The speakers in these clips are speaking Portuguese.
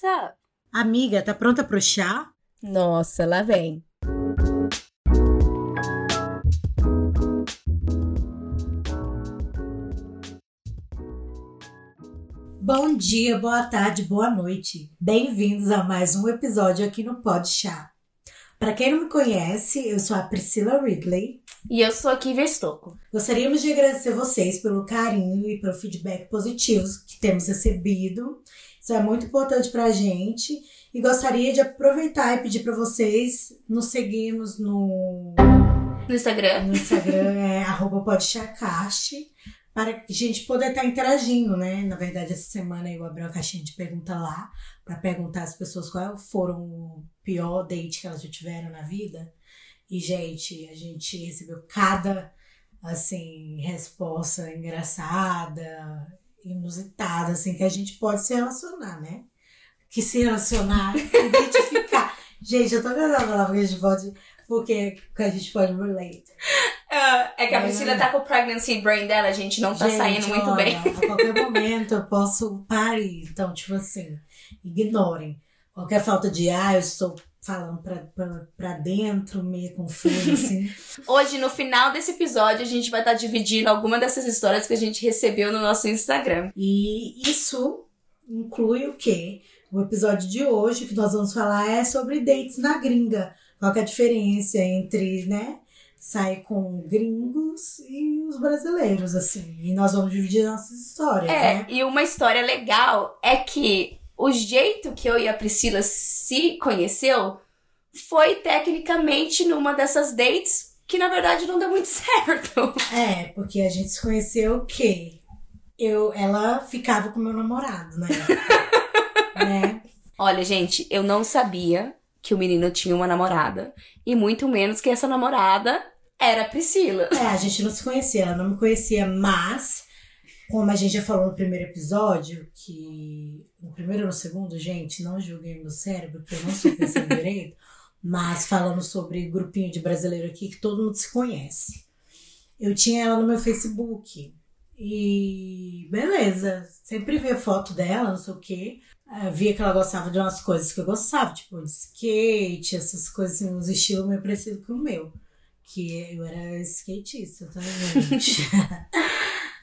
What's up? Amiga, tá pronta pro chá? Nossa, lá vem. Bom dia, boa tarde, boa noite. Bem-vindos a mais um episódio aqui no Pod Chá. Para quem não me conhece, eu sou a Priscila Ridley. E eu sou a Kiva Estocco. Gostaríamos de agradecer vocês pelo carinho e pelo feedback positivos que temos recebido. Isso é muito importante pra gente. E gostaria de aproveitar e pedir para vocês nos seguirmos no, No Instagram. no Instagram, é arroba podchacast, para a gente poder estar interagindo, né? Na verdade, essa semana eu abri uma caixinha de pergunta lá, para perguntar às pessoas qual foram o pior date que elas já tiveram na vida. E, gente, a gente recebeu cada, assim, resposta engraçada, inusitada, assim, que a gente pode se relacionar, né? Que se relacionar, identificar. Gente, eu tô cansada falar porque a gente pode, porque que a gente pode relate. é que a Priscila tá com o pregnancy brain dela, a gente não tá Gente, saindo muito olha, bem. A qualquer momento eu posso parir. Então, tipo assim, ignorem. Qualquer falta de ar, eu estou falando pra dentro, meio confuso, assim. Hoje, no final desse episódio, a gente vai estar dividindo alguma dessas histórias que a gente recebeu no nosso Instagram. E isso inclui o quê? O episódio de hoje que nós vamos falar é sobre dates na gringa. Qual que é a diferença entre, né, sair com gringos e os brasileiros, assim. E nós vamos dividir nossas histórias, É, né? e uma história legal é que o jeito que eu e a Priscila se conheceu foi tecnicamente numa dessas dates que na verdade não deu muito certo. É, porque a gente se conheceu o quê? Eu, ela ficava com meu namorado, né? né? Olha, gente, eu não sabia que o menino tinha uma namorada e muito menos que essa namorada era a Priscila. É, a gente não se conhecia, ela não me conhecia, mas, como a gente já falou no primeiro episódio, que no primeiro ou no segundo, gente, não julguem meu cérebro, porque eu não sou pensando direito, mas falando sobre grupinho de brasileiro aqui que todo mundo se conhece. Eu tinha ela no meu Facebook. E beleza, sempre via foto dela, não sei o quê. Ah, via que ela gostava de umas coisas que eu gostava, tipo de skate, essas coisas, assim, uns estilos meio parecidos com o meu. Que eu era skatista também.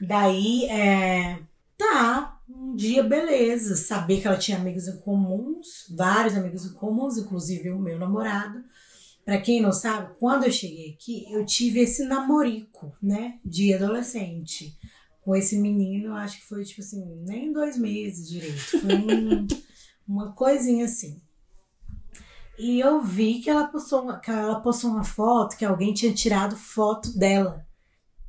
Daí, é, tá, um dia beleza. Saber que ela tinha amigos em comuns, vários amigos em comuns, inclusive o meu namorado. Pra quem não sabe, quando eu cheguei aqui, eu tive esse namorico, né, de adolescente. Com esse menino, eu acho que foi, tipo assim, nem dois meses direito. Foi um- uma coisinha assim. E eu vi que ela postou, uma, que ela postou uma foto que alguém tinha tirado foto dela.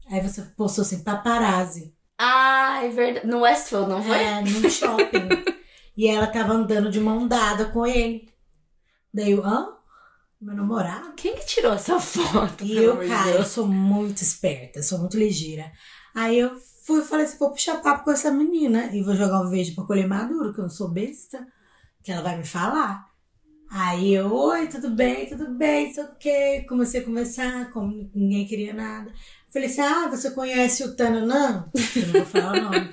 Aí você postou assim, paparazzi. Ah, é verdade. No Westfield, não foi? É, num shopping. e ela tava andando de mão dada com ele. Daí eu, hã? Meu namorado? Quem que tirou essa foto? E eu, cara, eu sou muito esperta, sou muito ligeira. Aí eu fui e falei assim, vou puxar papo com essa menina e vou jogar um verde pra colher maduro, que eu não sou besta, que ela vai me falar. Aí eu, oi, tudo bem, tudo bem, isso ok. Comecei a conversar, como ninguém queria nada. Falei assim, ah, você conhece o Tananã? Eu não vou falar o nome.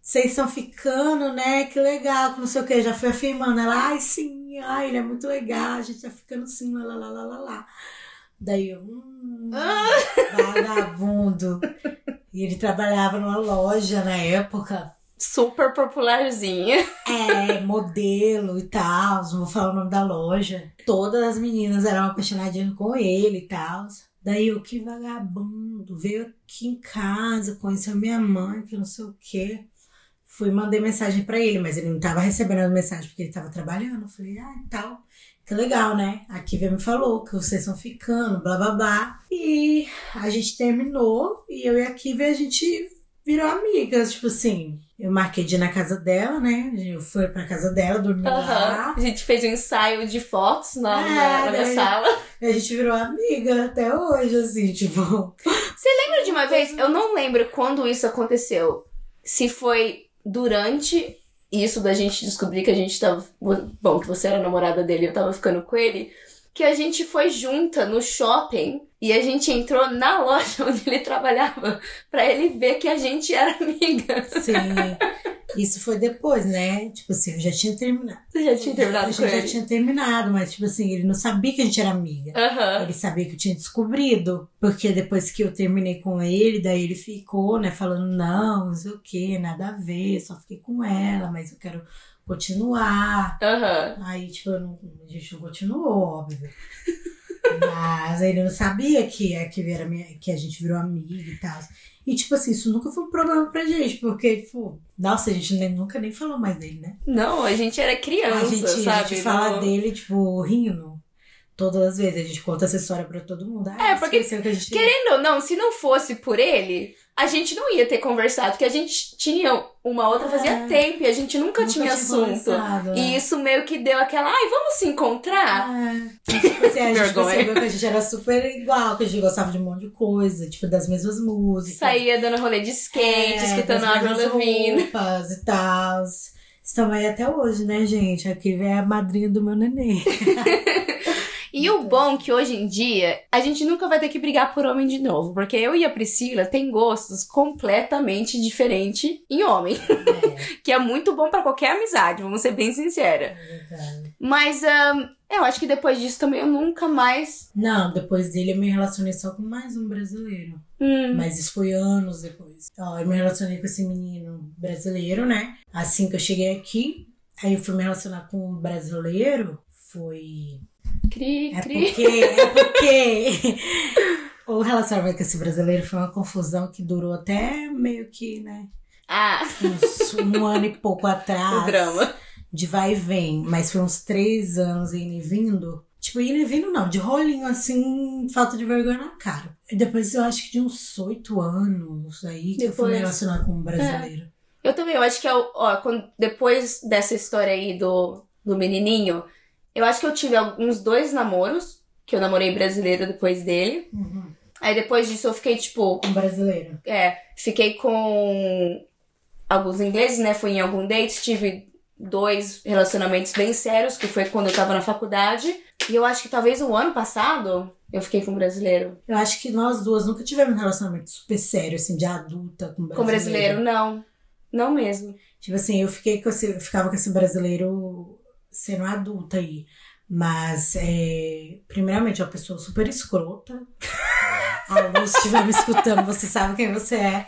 Vocês estão ficando, né? Que legal, que não sei o que. Já foi afirmando. Ela, ai, sim, ai, ele é muito legal, a gente tá ficando assim, lá, lá, lá, lá, lá, lá. Daí eu, hum, vagabundo. E ele trabalhava numa loja na época. Super popularzinha. É, modelo e tal. Não vou falar o nome da loja. Todas as meninas eram apaixonadinhas com ele e tal. Daí eu, que vagabundo, veio aqui em casa, conheceu minha mãe, que não sei o quê. Fui mandei mensagem pra ele, mas ele não tava recebendo a mensagem porque ele tava trabalhando. Eu falei, ah, e tal. Que legal, né? A Kivia me falou que vocês estão ficando, blá blá blá. E a gente terminou e eu e a Kivia a gente virou amigas, tipo assim. Eu marquei de ir na casa dela, né? Eu fui pra casa dela, dormi lá. Aham. A gente fez um ensaio de fotos na, É, na- na minha sala. E a gente virou amiga até hoje, assim, tipo. Você lembra de uma vez? Eu não lembro quando isso aconteceu. Se foi durante isso da gente descobrir que a gente tava. Bom, que você era namorada dele e eu tava ficando com ele. Que a gente foi junta no shopping e a gente entrou na loja onde ele trabalhava pra ele ver que a gente era amiga. Sim. Isso foi depois, né? Tipo assim, eu já tinha terminado. Você já tinha terminado a com gente já ele? tinha terminado, mas tipo assim, ele não sabia que a gente era amiga. Aham. Ele sabia que eu tinha descobrido, porque depois que eu terminei com ele, daí ele ficou, né, falando, não, não sei o que, nada a ver, só fiquei com ela, mas eu quero continuar. Aham. Aí, tipo, não, a gente não continuou, óbvio. Mas ele não sabia que, é, que, era minha, que a gente virou amiga e tal. E, tipo assim, isso nunca foi um problema pra gente, porque, tipo, nossa, a gente nem- nunca nem falou mais dele, né? Não, a gente era criança, a, gente, sabe? a gente fala Não- dele, tipo, rindo. Todas as vezes. A gente conta essa história pra todo mundo. Ah, É, porque que a gente... Querendo ou não, se não fosse por ele, a gente não ia ter conversado, porque a gente tinha uma outra fazia É. tempo e a gente nunca, Nunca tinha assunto. E é. isso meio que deu aquela, ai, vamos se encontrar? É. Tipo assim, a gente percebeu que a gente era super igual, que a gente gostava de um monte de coisa, tipo, das mesmas músicas. Saía dando rolê de skate, É, escutando Avril Lavigne. roupas e tal. Estamos aí até hoje, né, gente? Aqui é a madrinha do meu neném. E o bom é que hoje em dia a gente nunca vai ter que brigar por homem de novo, porque eu e a Priscila tem gostos completamente diferentes em homem, que é muito bom pra qualquer amizade, vamos ser bem sincera. É. Mas ahn, eu acho que depois disso também eu nunca mais. Não, depois dele eu me relacionei só com mais um brasileiro. Hum, Mas isso foi anos depois. Ó, eu me relacionei com esse menino brasileiro, né? Assim que eu cheguei aqui, aí eu fui me relacionar com um brasileiro. Foi. Cri, É cri. porque. É porque. O relacionamento com esse brasileiro foi uma confusão que durou até meio que, né? Ah, Uns, um ano e pouco atrás. o drama. De vai e vem. Mas foi uns três anos indo e vindo. Tipo, indo e vindo não, de rolinho assim, falta de vergonha na cara. E depois eu acho que de uns oito anos aí que eu fui me Depois. relacionar com um brasileiro. Eu também, eu acho que é o- ó, quando- depois dessa história aí do, do menininho, eu acho que eu tive uns dois namoros, que eu namorei brasileiro depois dele. Uhum. Aí depois disso eu fiquei, tipo, Um brasileiro. é, fiquei com alguns ingleses, né? Fui em algum date, tive dois relacionamentos bem sérios, que foi quando eu tava na faculdade. E eu acho que talvez o ano passado eu fiquei com um brasileiro. Eu acho que nós duas nunca tivemos um relacionamento super sério, assim, de adulta com brasileiro. Com brasileiro, não. Não mesmo. Tipo assim, eu fiquei com esse, eu ficava com esse brasileiro sendo adulta aí. Mas, é, primeiramente, é uma pessoa super escrota. A Lu, se estiver me escutando, você sabe quem você é.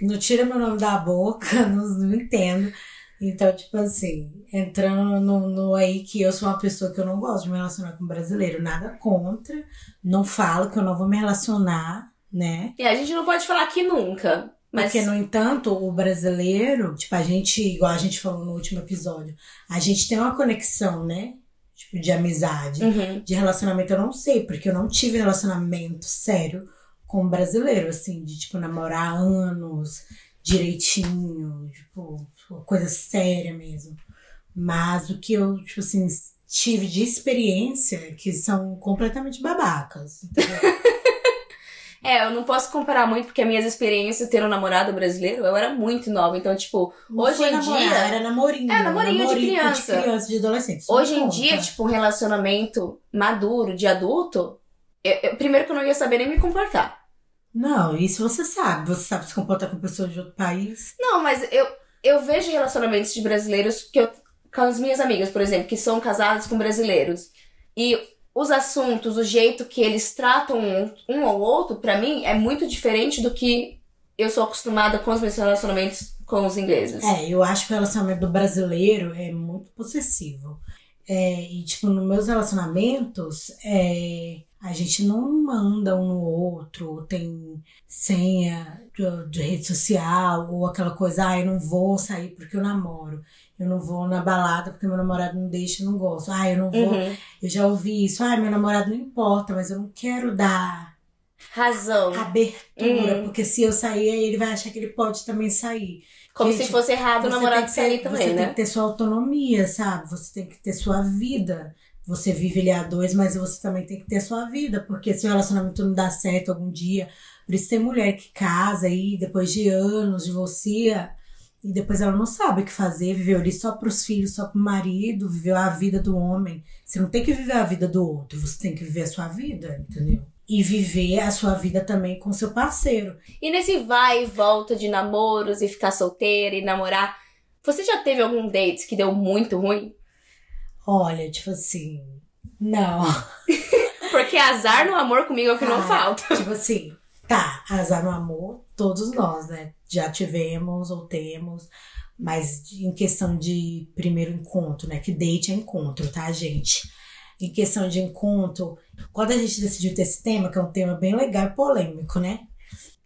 Não tira meu nome da boca, não, não entendo. Então, tipo assim, entrando no, no aí que eu sou uma pessoa que eu não gosto de me relacionar com brasileiro. Nada contra. Não falo que eu não vou me relacionar, né? E a gente não pode falar que nunca. Mas Porque, no entanto, o brasileiro, tipo, a gente, igual a gente falou no último episódio, a gente tem uma conexão, né? Tipo, de amizade. Uhum. De relacionamento eu não sei, porque eu não tive relacionamento sério com um brasileiro, assim, de, tipo, namorar anos, direitinho, tipo, coisa séria mesmo. Mas o que eu, tipo assim, tive de experiência, que são completamente babacas. entendeu? É, eu não posso comparar muito porque as minhas experiências tendo um namorado brasileiro, eu era muito nova. Então, tipo, Não hoje em namorar, dia. Era namorinho. É, namorinho de criança. De criança, de adolescente. Hoje em conta. dia, tipo, um relacionamento maduro, de adulto, eu- eu- primeiro que eu não ia saber nem me comportar. Não, isso você sabe. Você sabe se comportar com pessoas de outro país. Não, mas eu, eu vejo relacionamentos de brasileiros que eu, com as minhas amigas, por exemplo, que são casadas com brasileiros. E os assuntos, o jeito que eles tratam um, um outro, pra mim, é muito diferente do que eu sou acostumada com os meus relacionamentos com os ingleses. É, eu acho que o relacionamento do brasileiro é muito possessivo. É, e, tipo, nos meus relacionamentos, é, a gente não manda um no outro, ou tem senha de, de rede social, ou aquela coisa, ah, eu não vou sair porque eu namoro. Eu não vou na balada porque meu namorado não deixa, eu não gosto. Ah, eu não vou. Uhum. Eu já ouvi isso. Ah, meu namorado não importa, mas eu não quero dar Razão. abertura, Uhum. porque se eu sair, aí ele vai achar que ele pode também sair. Como Gente, se fosse errado o Você namorado ter- sair também, Você né? tem que ter sua autonomia, sabe? Você tem que ter sua vida. Você vive ali a dois, mas você também tem que ter sua vida, porque se o relacionamento não dá certo algum dia, por isso tem mulher que casa aí, depois de anos, divorcia, e depois ela não sabe o que fazer, viveu ali só pros filhos, só pro marido, viveu a vida do homem. Você não tem que viver a vida do outro, você tem que viver a sua vida, entendeu? E viver a sua vida também com seu parceiro. E nesse vai e volta de namoros e ficar solteira e namorar, Você já teve algum date que deu muito ruim? Olha, tipo assim. Não. Porque azar no amor comigo é o que não Ah, falta. Tipo assim, tá, azar no amor, todos nós, né? Já tivemos ou temos, mas em questão de primeiro encontro, né? Que date é encontro, tá, gente? Em questão de encontro, quando a gente decidiu ter esse tema, que é um tema bem legal e polêmico, né?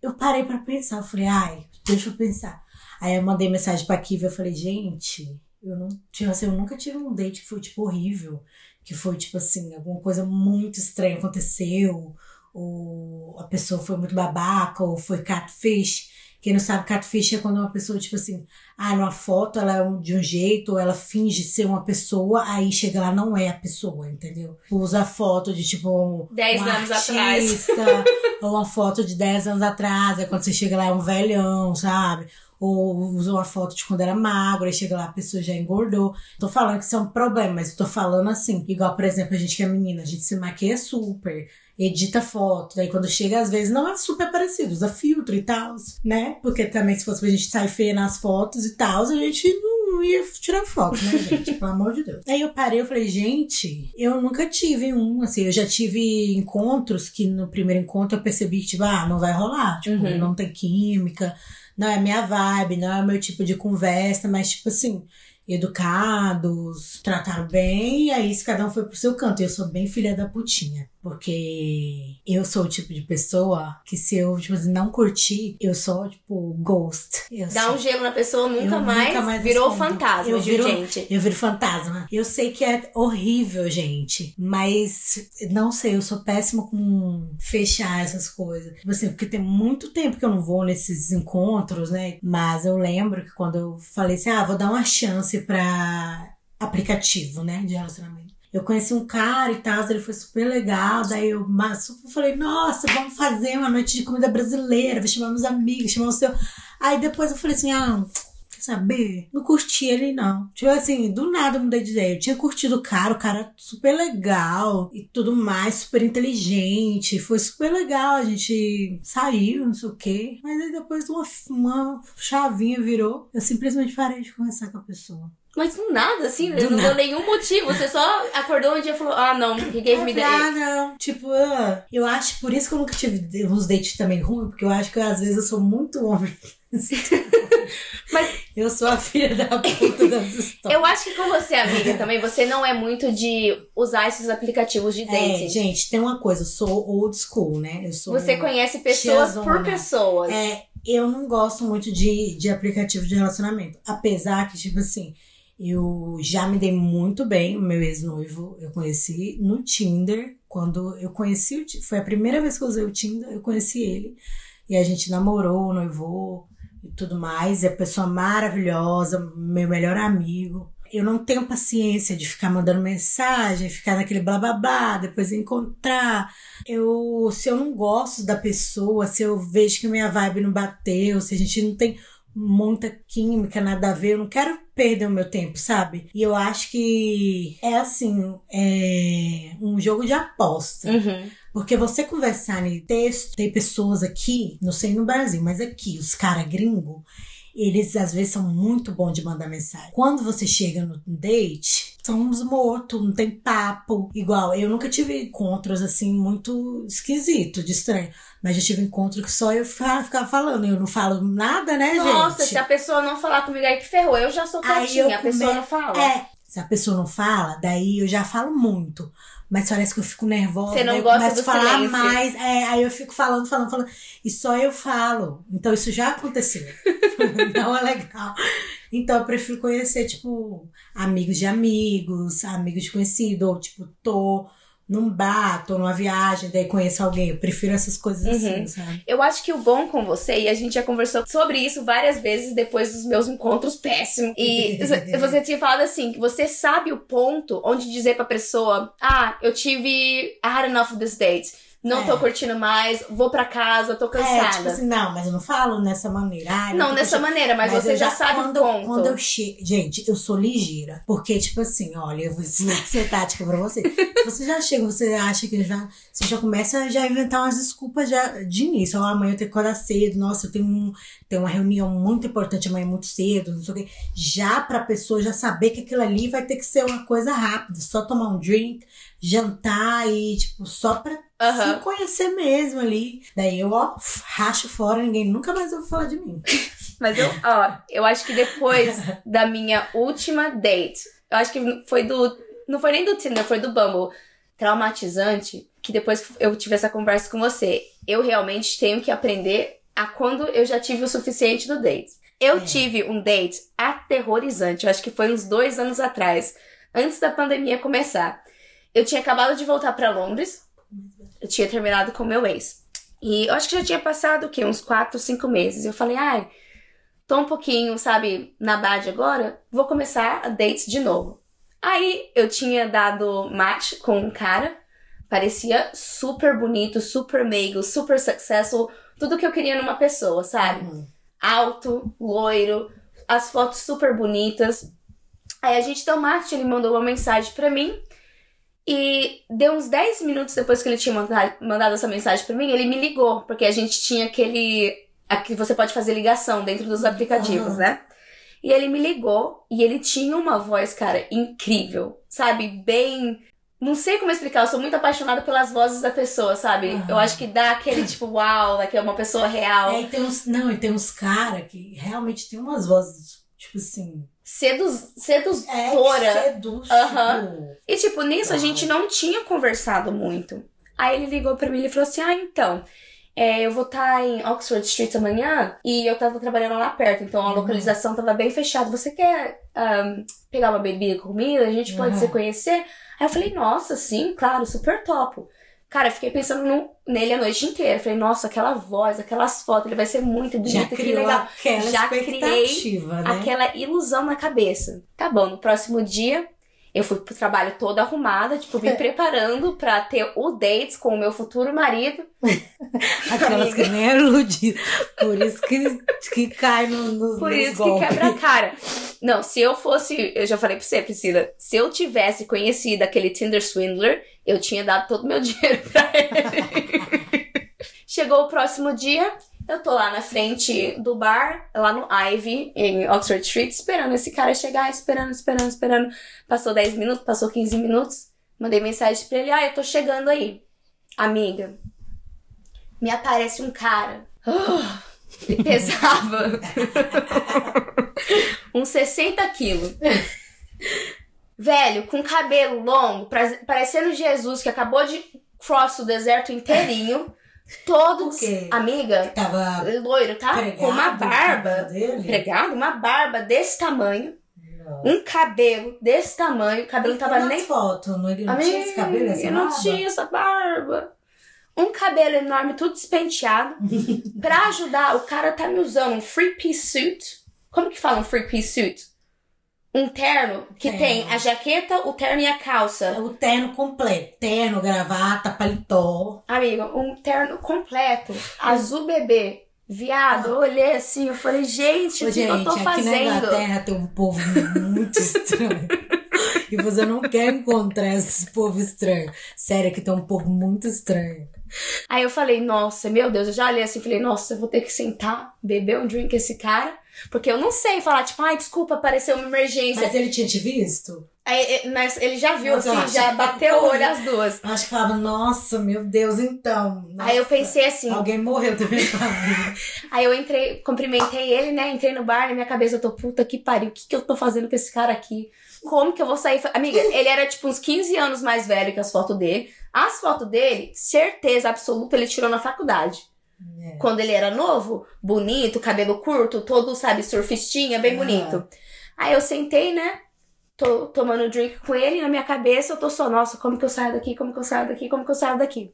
Eu parei pra pensar, eu falei, ai, deixa eu pensar. Aí eu mandei mensagem pra Kiva, eu falei, gente, eu não, tipo assim, eu nunca tive um date que foi, tipo, horrível. Que foi, tipo assim, alguma coisa muito estranha aconteceu ou a pessoa foi muito babaca, ou foi catfish. Quem não sabe, catfish é quando uma pessoa, tipo assim, ah, numa foto ela é de um jeito, ou ela finge ser uma pessoa, aí chega lá, não é a pessoa, entendeu? Usa foto de, tipo, um, Dez um anos atrás. artista, ou uma foto de 10 anos atrás, aí quando você chega lá é um velhão, sabe? Ou usa uma foto de quando era magro, aí chega lá a pessoa já engordou. Tô falando que isso é um problema, mas tô falando assim. Igual, por exemplo, a gente que é menina, a gente se maquia super, edita foto, daí quando chega, às vezes não é super parecido, usa filtro e tal, né? Porque também se fosse pra gente sair feia nas fotos e tal, a gente não ia tirar foto, né, gente? Pelo amor de Deus. Aí eu parei, eu falei, gente, eu nunca tive um, assim, eu já tive encontros que no primeiro encontro eu percebi que, tipo, ah, não vai rolar, tipo, Uhum. não tem química, não é minha vibe, não é o meu tipo de conversa, mas, tipo assim, educados, trataram bem, e aí cada um foi pro seu canto. Eu sou bem filha da putinha. Porque eu sou o tipo de pessoa que se eu, tipo assim, não curtir, eu sou, tipo, ghost. Eu Dá sou- um gelo na pessoa, nunca, Eu mais, nunca mais virou respondo. fantasma, Eu viro- gente? Eu viro fantasma. Eu sei que é horrível, gente. Mas não sei, eu sou péssima com fechar essas coisas. Tipo assim, porque tem muito tempo que eu não vou nesses encontros, né? Mas eu lembro que quando eu falei assim, ah, vou dar uma chance pra aplicativo, né? De relacionamento. Eu conheci um cara e tal, ele foi super legal. Daí eu super falei, nossa, vamos fazer uma noite de comida brasileira, meus amigos, chamar o seu. Aí depois eu falei assim, ah, quer saber? Não curti ele, não. Tipo assim, do nada eu mudei de ideia. Eu tinha curtido o cara, o cara super legal e tudo mais, super inteligente. Foi super legal, a gente saiu, não sei o quê. Mas aí depois uma, uma chavinha virou. Eu simplesmente parei de conversar com a pessoa. Mas do nada, assim, Do não deu nenhum motivo. Você só acordou um dia e falou, ah, não, he gave me Eu the... ah, não. Tipo, ah, eu acho, por isso que eu nunca tive uns dates também ruins, porque eu acho que às vezes eu sou muito homem. Mas- eu sou a filha da puta das histórias. Eu acho que com você, amiga, também, você não é muito de usar esses aplicativos de É, dating. gente, tem uma coisa, eu sou old school, né? Eu sou Você conhece pessoas por tiazona. pessoas. É, eu não gosto muito de, de aplicativo de relacionamento. Apesar que, tipo assim, eu já me dei muito bem. O meu ex-noivo eu conheci no Tinder. Quando eu conheci Foi a primeira vez que eu usei o Tinder, eu conheci ele. E a gente namorou, noivou e tudo mais. A pessoa maravilhosa, meu melhor amigo. Eu não tenho paciência de ficar mandando mensagem, ficar naquele blá, depois encontrar. Eu, se eu não gosto da pessoa, se eu vejo que minha vibe não bateu, se a gente não tem muita química, nada a ver, eu não quero perder o meu tempo, sabe? E eu acho que é assim, é um jogo de aposta. Uhum. Porque você conversar em texto, tem pessoas aqui, não sei no Brasil, mas aqui, os caras gringos, eles às vezes são muito bons de mandar mensagem. Quando você chega no date, são uns mortos, não tem papo. Igual, eu nunca tive encontros assim muito esquisito, de estranho. Mas já tive encontro que só eu ficava falando. Eu não falo nada, né, Nossa, gente? se a pessoa não falar comigo aí que ferrou, eu já sou quietinha, a pessoa come- não fala. É, se a pessoa não fala, daí eu já falo muito. Mas parece que eu fico nervosa. Você não eu gosta começo do a falar silêncio. mais. É, aí eu fico falando, falando, falando. E só eu falo. Então isso já aconteceu. não é legal. Então eu prefiro conhecer, tipo, amigos de amigos, amigos de conhecido, ou tipo, tô num bar, tô numa viagem, daí conheço alguém. Eu prefiro essas coisas assim, Uhum. sabe? Eu acho que o bom com você, e a gente já conversou sobre isso várias vezes depois dos meus encontros péssimos. E você tinha falado assim, que você sabe o ponto onde dizer pra pessoa, ah, eu tive, I had enough of this date. Não É. tô curtindo mais, vou pra casa, tô É, cansada. tipo assim, não, mas eu não falo nessa maneira. Ai, não, tô dessa curtindo. maneira, mas, você eu já, sabe quando, o ponto. Quando eu chego. Gente, eu sou ligeira. Porque, tipo assim, olha, eu vou ensinar essa tática pra você. você já chega, você acha que já. Você já começa a já inventar umas desculpas já de início. Ó, amanhã eu tenho que acordar cedo. Nossa, eu tenho, um, tenho uma reunião muito importante amanhã muito cedo. Não sei o quê. Já pra pessoa já saber que aquilo ali vai ter que ser uma coisa rápida. Só tomar um drink, jantar e, tipo, só pra Aham. se conhecer mesmo ali. Daí eu, ó, racho fora, ninguém nunca mais ouve falar de mim. Mas eu, ó, eu acho que depois da minha última date, eu acho que foi do. Não foi nem do Tinder, foi do Bumble. Traumatizante, que depois que eu tive essa conversa com você, eu realmente tenho que aprender a quando eu já tive o suficiente do date. Eu É. tive um date aterrorizante, eu acho que foi uns dois anos atrás, antes da pandemia começar. Eu tinha acabado de voltar pra Londres, eu tinha terminado com meu ex. E eu acho que já tinha passado o quê? Uns quatro, cinco meses. Eu falei, ai, tô um pouquinho, sabe, na bad agora, vou começar a dates de novo. Aí eu tinha dado match com um cara, parecia super bonito, super meigo, super successful, tudo que eu queria numa pessoa, sabe? Uhum. Alto, loiro, as fotos super bonitas. Aí a gente deu match, ele mandou uma mensagem pra mim. E deu uns 10 minutos depois que ele tinha manda- mandado essa mensagem pra mim, ele me ligou, porque a gente tinha aquele. Aqui você pode fazer ligação dentro dos aplicativos, Aham. né? E ele me ligou e ele tinha uma voz, cara, incrível, sabe? Bem. Não sei como explicar, eu sou muito apaixonada pelas vozes da pessoa, sabe? Aham. Eu acho que dá aquele tipo, uau, daqui é uma pessoa real. É, e tem uns, não, e tem uns caras que realmente tem umas vozes, tipo assim. Seduz, É, sedutora. que seduz, tipo, E, tipo, nisso a gente não tinha conversado muito. Aí ele ligou pra mim e falou assim: Ah, então, é, eu vou estar em Oxford Street amanhã e eu tava trabalhando lá perto, então a Uhum. localização tava bem fechada. Você quer ahn, pegar uma bebida comigo? A gente pode Uhum. se conhecer? Aí eu falei: Nossa, sim, claro, super topo. Cara, eu fiquei pensando no- nele a noite inteira. Falei, nossa, aquela voz, aquelas fotos, ele vai ser muito já bonito, que legal. aquela Já criei né? aquela ilusão na cabeça. Tá bom, no próximo dia eu fui pro trabalho toda arrumada, tipo, me preparando pra ter o dates com o meu futuro marido. Aquelas que nem é iludidas. Por isso que, que cai no, nos Por isso que golpes. quebra a cara. Não, se eu fosse, eu já falei pra você, Priscila, se eu tivesse conhecido aquele Tinder Swindler, eu tinha dado todo o meu dinheiro pra ele. Chegou o próximo dia, eu tô lá na frente do bar, lá no Ivy, em Oxford Street, esperando esse cara chegar, esperando, esperando, esperando. Passou 10 minutos, passou 15 minutos. Mandei mensagem pra ele, ah, eu tô chegando aí. Amiga, me aparece um cara. Ah, ele pesava uns 60 quilos. Velho, com cabelo longo, parecendo Jesus que acabou de cross o deserto inteirinho. Todo. Amiga, Tava loiro, tá? pregado Com uma barba. Pregado, uma barba desse tamanho. Não. Um cabelo desse tamanho. O cabelo não tava nem. fotos, não, ele não Amiga, tinha esse cabelo, essa eu não barba? tinha essa barba. Um cabelo enorme, tudo despenteado. pra ajudar, o cara tá me usando um free piece suit. Como que fala um free piece suit? Um terno que Terno. tem a jaqueta, o terno e a calça. O terno completo. Terno, gravata, paletó. Amiga, um terno completo. Azul bebê. Viado, eu olhei assim, eu falei, gente, Ô, o que gente, eu tô aqui na fazendo? Inglaterra tem um povo muito estranho. e você não quer encontrar esse povo estranho. Sério, aqui tem um povo muito estranho. Aí eu falei, nossa, meu Deus, eu já olhei assim, falei, nossa, eu vou ter que sentar, beber um drink com esse cara, porque eu não sei falar, tipo, ai, desculpa, apareceu uma emergência. Mas ele tinha te visto? Aí, eh, mas ele já viu, Mas assim, já bateu o olho as duas. Eu Acho que falava, nossa, meu Deus, então. Aí eu nossa, pensei assim, Alguém morreu também pra mim. aí eu entrei, cumprimentei ele, né, entrei no bar, na minha cabeça eu tô, puta que pariu, o que que eu tô fazendo com esse cara aqui? Como que eu vou sair? Amiga, ele era tipo uns 15 anos mais velho que as fotos dele. As fotos dele, certeza absoluta, ele tirou na faculdade. É. Quando ele era novo, bonito, cabelo curto, todo, sabe, surfistinha, bem bonito. Aí eu sentei, né? Tô tomando um drink com ele, na minha cabeça eu tô só, nossa, como que eu saio daqui, como que eu saio daqui, como que eu saio daqui?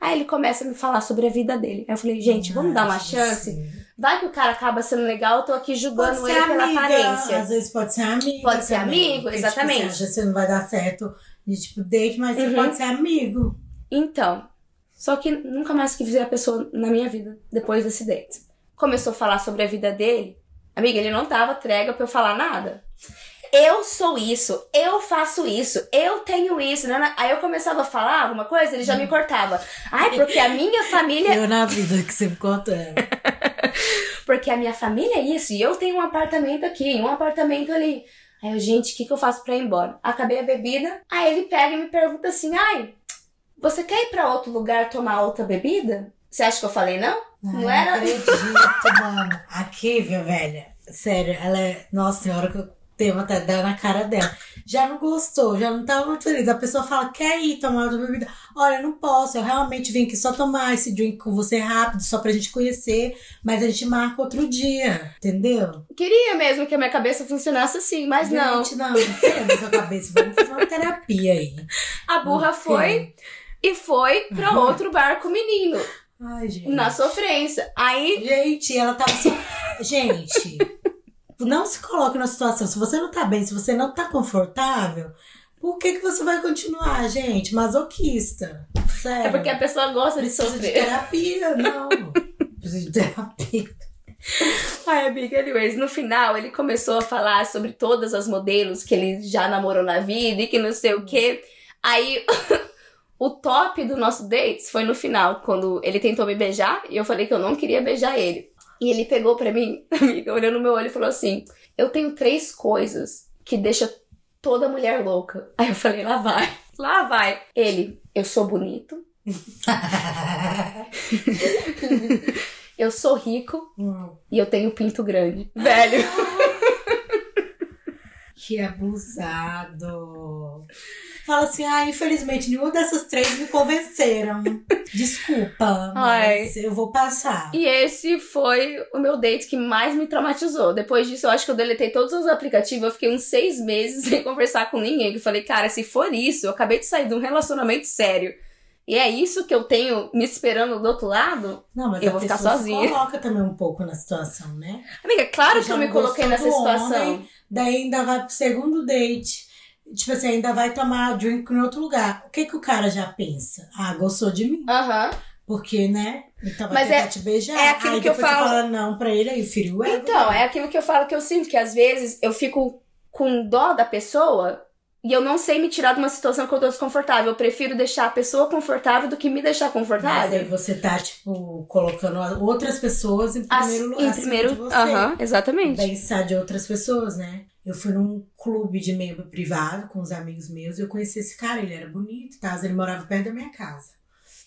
Aí ele começa a me falar sobre a vida dele. Aí eu falei, gente, vamos dar uma chance? sim. Vai que o cara acaba sendo legal, eu tô aqui julgando Pode ele ser pela amiga, aparência. Às vezes pode ser amigo. Pode ser também, amigo, porque, exatamente. Tipo, você acha que você não vai dar certo de tipo date, mas você Uhum. pode ser amigo. Então, Só que nunca mais quis ver a pessoa na minha vida depois desse date. Começou a falar sobre a vida dele. Amiga, ele não dava trégua pra eu falar nada. Eu sou isso, eu faço isso, eu tenho isso. Né? Aí eu começava a falar alguma coisa, ele já me cortava. Ai, porque a minha família. Eu na vida que você me contando. porque a minha família é isso, e eu tenho um apartamento aqui, um apartamento ali. Aí eu, gente, o que, que eu faço pra ir embora? Acabei a bebida, aí ele pega e me pergunta assim: ai, você quer ir pra outro lugar tomar outra bebida? Você acha que eu falei não? Não, não era? Não acredito, mano. A Kívia, velha, sério, ela é. Nossa senhora, que eu tenho até dar na cara dela. Já não gostou, já não tava muito feliz. A pessoa fala, quer ir tomar outra bebida? Olha, eu não posso, eu realmente vim aqui só tomar esse drink com você rápido, só pra gente conhecer, mas a gente marca outro dia, entendeu? Queria mesmo que a minha cabeça funcionasse assim, mas não. Gente, não, não tem essa cabeça, vamos fazer uma terapia aí. A burra foi e foi pra outro bar com o menino, Ai, gente. na sofrência. Aí, Gente, ela tava assim. Gente, não se coloque na situação. Se você não tá bem, se você não tá confortável, por que, que você vai continuar, gente? Masoquista. Sério. é porque a pessoa gosta de Precisa de sofrer. terapia, não. Precisa de terapia. Ai, amiga, anyways, no final ele começou a falar sobre todas as modelos que ele já namorou na vida e que não sei o quê. Aí, o top do nosso date foi no final, quando ele tentou me beijar e eu falei que eu não queria beijar ele. E ele pegou pra mim, amiga, olhou no meu olho e falou assim: Eu tenho três coisas que deixa toda mulher louca. Aí eu falei: Lá vai, lá vai. Ele, eu sou bonito, eu sou rico Hum, e eu tenho pinto grande. Velho. que abusado. Fala assim, ah, infelizmente nenhuma dessas três me convenceram. Desculpa, mas eu vou passar. E esse foi o meu date que mais me traumatizou. Depois disso, eu acho que eu deletei todos os aplicativos. Eu fiquei uns seis meses sem conversar com ninguém. Eu falei, cara, se for isso, eu acabei de sair de um relacionamento sério. E é isso que eu tenho me esperando do outro lado? Não, mas Eu vou ficar sozinha. se coloca também um pouco na situação, né? Amiga, claro que eu me coloquei nessa situação. homem, Daí ainda vai pro segundo date. Tipo assim, ainda vai tomar drink em outro lugar. O que que o cara já pensa? Ah, gostou de mim. Aham. Porque, né? Então vai Mas tentar é- te beijar. é aquilo aí que eu falo. fala não pra ele, aí feriu ego. Então, é aquilo que eu falo que eu sinto, que às vezes eu fico com dó da pessoa e eu não sei me tirar de uma situação que eu tô desconfortável. Eu prefiro deixar a pessoa confortável do que me deixar Mas aí confortável. você tá, tipo, colocando as outras pessoas em As- primeiro lugar. em primeiro. de você. Aham, exatamente. Bem-estar de outras pessoas, né? Eu fui num clube de membro privado com os amigos meus eu conheci esse cara, ele era bonito, tá? Ele morava perto da minha casa.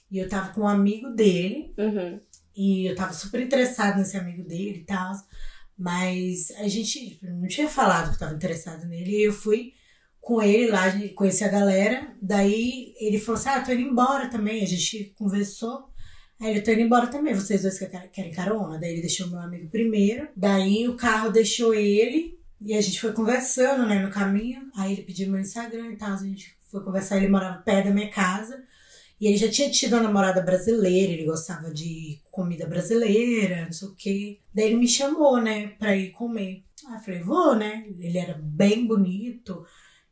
E eu tava com um amigo dele, Uhum. e eu tava super interessada nesse amigo dele e tal. Mas a gente não tinha falado que eu tava interessada nele. E eu fui com ele lá, conheci a galera. Daí ele falou assim: Ah, tô indo embora também. A gente conversou. Aí ele tô indo embora também. Vocês dois quer- querem carona? Daí ele deixou meu amigo primeiro. Daí o carro deixou ele. E a gente foi conversando, né, no caminho. Aí ele pediu meu Instagram e tal. A gente foi conversar. Ele morava perto da minha casa. E ele já tinha tido uma namorada brasileira, ele gostava de comida brasileira, não sei o quê. Daí ele me chamou, né, pra ir comer. Aí eu falei, vou, né? Ele era bem bonito,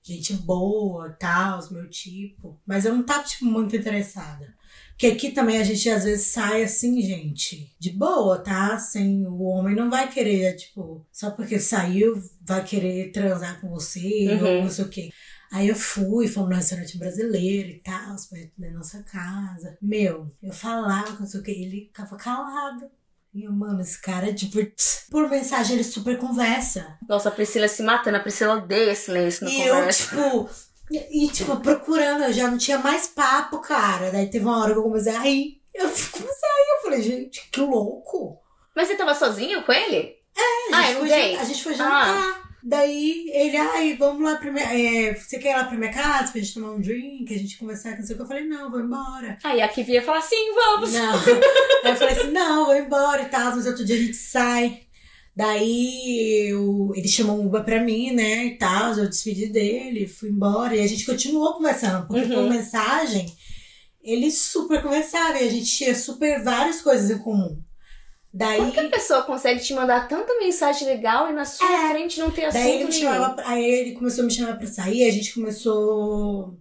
gente boa, tal, meu tipo. Mas eu não tava, tipo, muito interessada. Porque aqui também a gente às vezes sai assim, gente, de boa, tá? Sem o homem não vai querer, tipo, só porque saiu, vai querer transar com você Uhum. ou não sei o quê. Aí eu fui, fomos no restaurante brasileiro e tal, perto da nossa casa. Meu, eu falava com não sei o que, ele ficava calado. E eu, mano, esse cara, tipo, por mensagem ele super conversa. Nossa, a Priscila se matando. A Priscila odeia silêncio na e eu, conversa. tipo, e tipo, procurando, eu já não tinha mais papo, cara. Daí teve uma hora que eu comecei a rir. Eu comecei a rir, eu falei, gente, que louco. Mas você tava sozinho com ele? A Ah, gente, um foi, jan- a gente foi jantar. Daí ele, ai, vamos lá pra minha. é, você quer ir lá pra minha casa pra gente tomar um drink, a gente conversar, que não sei o que. Eu falei, não, vou embora. Aí a Kivia fala assim, vamos. Não. Aí eu falei assim, não, vou embora e tal, mas outro dia a gente sai. Daí eu, ele chamou um Uber pra mim, né, e tal, eu despedi dele, fui embora. E a gente continuou conversando, porque Uhum. por mensagem, ele super conversava e a gente tinha super várias coisas em comum. Daí... Como que a pessoa consegue te mandar tanta mensagem legal e na sua É. frente não tem Daí ele assunto me nenhum? chamava, aí ele começou a me chamar pra sair, a gente começou.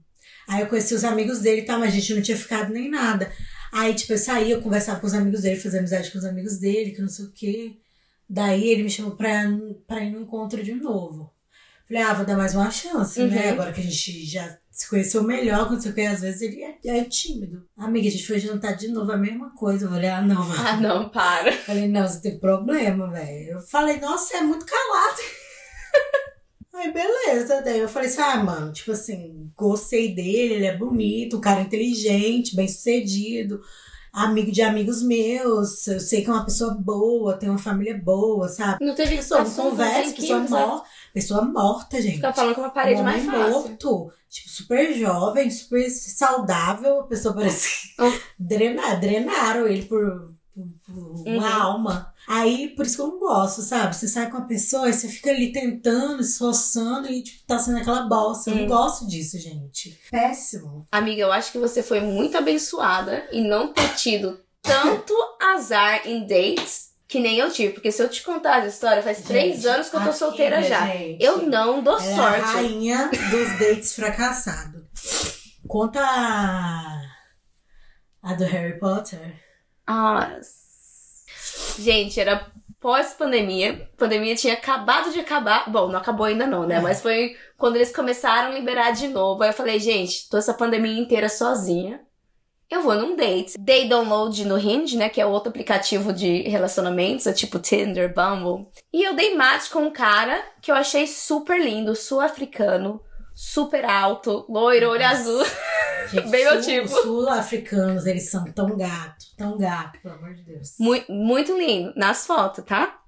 Aí eu conheci os amigos dele e tal, mas a gente não tinha ficado nem nada. Aí, tipo, eu saía, eu conversava com os amigos dele, fazia amizade com os amigos dele, que não sei o quê. Daí ele me chamou pra, pra ir no encontro de novo. Falei, ah, vou dar mais uma chance, né? Uhum. Agora que a gente já se conheceu melhor, não sei o que, às vezes ele é, é tímido. Amiga, a gente foi jantar de novo, a mesma coisa. Eu falei, ah, não, mano. Ah, não, para. Falei, não, você tem problema, velho. Eu falei, nossa, você é muito calado. Aí, beleza. Daí eu falei assim, ah, mano, tipo assim, gostei dele, ele é bonito, um cara inteligente, bem sucedido, amigo de amigos meus. Eu sei que é uma pessoa boa, tem uma família boa, sabe? Não teve Pessoa, assunto, não conversa, pessoa, química, sabe? mor pessoa morta, gente. Fica falando com uma parede um mais fácil. morto, tipo, super jovem, super saudável, a pessoa parece que Oh. drenar, drenaram ele por uma Uhum. alma. Aí, por isso que eu não gosto, sabe? Você sai com a pessoa e você fica ali tentando, esforçando e, tipo, tá sendo aquela bosta. Eu não gosto disso, gente. Péssimo. Amiga, eu acho que você foi muito abençoada em não ter tido tanto azar em dates que nem eu tive. Porque se eu te contar a história, faz três Gente, anos que eu tô solteira já. gente, Eu não dou Ela é a sorte. rainha dos dates fracassados. Conta a, a do Harry Potter. Ah, gente, era pós-pandemia. Pandemia tinha acabado de acabar. Bom, não acabou ainda não, né? É. Mas foi quando eles começaram a liberar de novo. Aí eu falei, gente, tô essa pandemia inteira sozinha. Eu vou num date. Dei download no Hinge, né? Que é outro aplicativo de relacionamentos, é tipo Tinder, Bumble. E eu dei match com um cara que eu achei super lindo, sul-africano, super alto, loiro, olho azul. Gente, Bem meu sul- tipo. Sul-africanos, eles são tão gato, tão gato, pelo amor de Deus. Muito, muito lindo. Nas fotos, tá?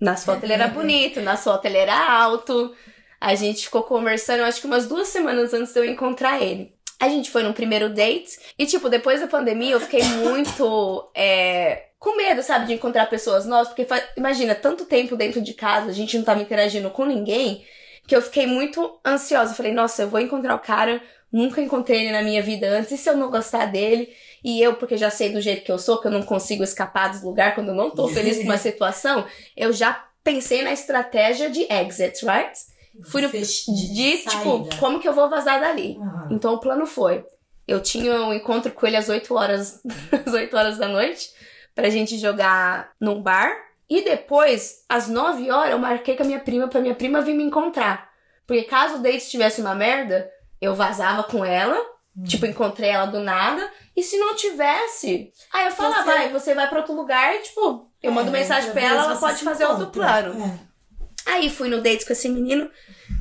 Nas fotos ele era bonito, nas fotos ele era alto. A gente ficou conversando, acho que umas duas semanas antes de eu encontrar ele. A gente foi num primeiro date e, tipo, depois da pandemia eu fiquei muito é, com medo, sabe, de encontrar pessoas novas, porque imagina, tanto tempo dentro de casa, a gente não tava interagindo com ninguém, que eu fiquei muito ansiosa. Eu falei, nossa, eu vou encontrar o cara, nunca encontrei ele na minha vida antes, e se eu não gostar dele? E eu, porque já sei do jeito que eu sou, que eu não consigo escapar dos lugares quando eu não tô feliz com uma situação, eu já pensei na estratégia de exit, right? Fui no, Fech- de, tipo, como que eu vou vazar dali? Aham. Então o plano foi: eu tinha um encontro com ele às 8 horas, às 8 horas da noite, pra gente jogar num bar. E depois, às 9 horas, eu marquei com a minha prima pra minha prima vir me encontrar. Porque caso o date tivesse uma merda, eu vazava com ela, Hum. tipo, encontrei ela do nada. E se não tivesse, aí eu falava, Você- vai, você vai pra outro lugar e, tipo, eu mando É, mensagem pra ela, ela pode fazer outro encontra. plano. É. Aí fui no date com esse menino.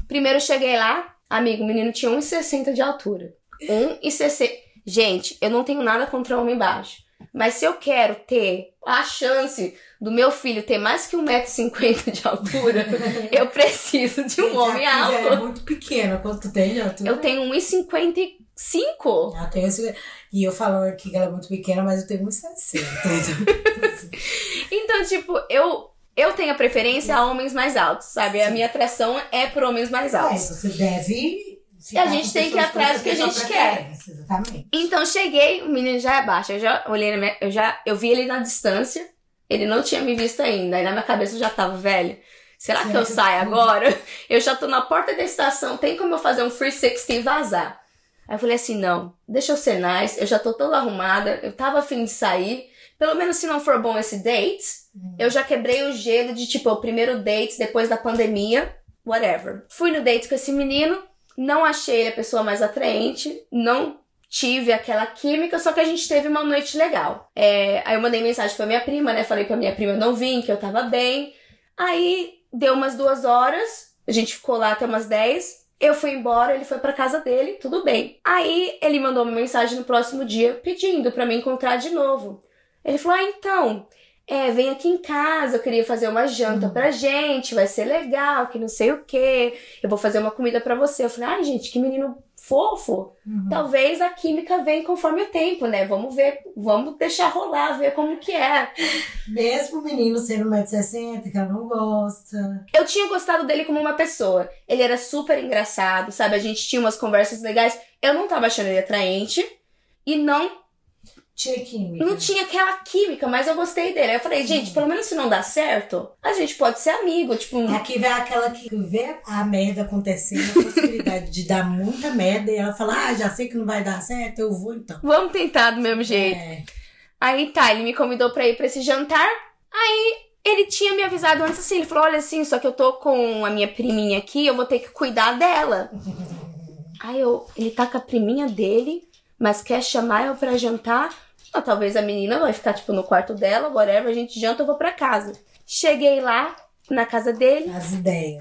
Primeiro eu cheguei lá, amigo, o menino tinha 1,60 de altura. 1,60. Gente, eu não tenho nada contra homem baixo. Mas se eu quero ter a chance do meu filho ter mais que 1,50m de altura, eu preciso de um homem a Kira É alto. muito pequena. Quanto tu tem de altura? Eu tenho 1,55. Eu tenho esse- E eu falando aqui que ela é muito pequena, mas eu tenho 1,60. Então, tipo, eu, eu tenho a preferência a homens mais altos, sabe? A Sim. minha atração é por homens mais é, altos. você deve. E a gente tem que ir atrás do que a gente quer. Exatamente. Então cheguei, o menino já é baixo. Eu já olhei na minha, eu já eu vi ele na distância. Ele não tinha me visto ainda. Aí na minha cabeça eu já tava, velho. Será que eu saio agora? Eu já tô na porta da estação, tem como eu fazer um 360 e vazar? Aí eu falei assim, não, deixa eu ser nice, eu já tô toda arrumada, eu tava afim de sair. Pelo menos se não for bom esse date, Hum. eu já quebrei o gelo de tipo, o primeiro date depois da pandemia, whatever. Fui no date com esse menino, não achei ele a pessoa mais atraente, não tive aquela química, só que a gente teve uma noite legal. É, aí eu mandei mensagem pra minha prima, né? Falei pra minha prima não vim, que eu tava bem. Aí deu umas duas horas, a gente ficou lá até umas 10. Eu fui embora, ele foi pra casa dele, tudo bem. Aí ele mandou uma mensagem no próximo dia pedindo pra me encontrar de novo. Ele falou: Ah, então, é, vem aqui em casa, eu queria fazer uma janta pra gente, vai ser legal, que não sei o quê. Eu vou fazer uma comida pra você. Eu falei: Ai, gente, que menino fofo. Uhum. Talvez a química venha conforme o tempo, né? Vamos ver, vamos deixar rolar, ver como que é. Mesmo o menino sendo 1,60m, que ela não gosta. Eu tinha gostado dele como uma pessoa. Ele era super engraçado, sabe? A gente tinha umas conversas legais. Eu não tava achando ele atraente. E não, Tinha química. não tinha aquela química, mas eu gostei dele. Aí eu falei, gente, pelo menos se não dá certo, a gente pode ser amigo. Tipo, Aqui vem aquela que vê a merda acontecendo, a possibilidade de dar muita merda e ela fala, ah, já sei que não vai dar certo, eu vou então. vamos tentar do mesmo jeito. É, Aí tá, ele me convidou pra ir pra esse jantar. Aí ele tinha me avisado antes assim, ele falou: olha assim, só que eu tô com a minha priminha aqui, eu vou ter que cuidar dela. Aí eu, ele tá com a priminha dele, mas quer chamar eu pra jantar. Ah, talvez a menina vai ficar, tipo, no quarto dela, whatever, a gente janta, eu vou pra casa. Cheguei lá, na casa dele. As ideias.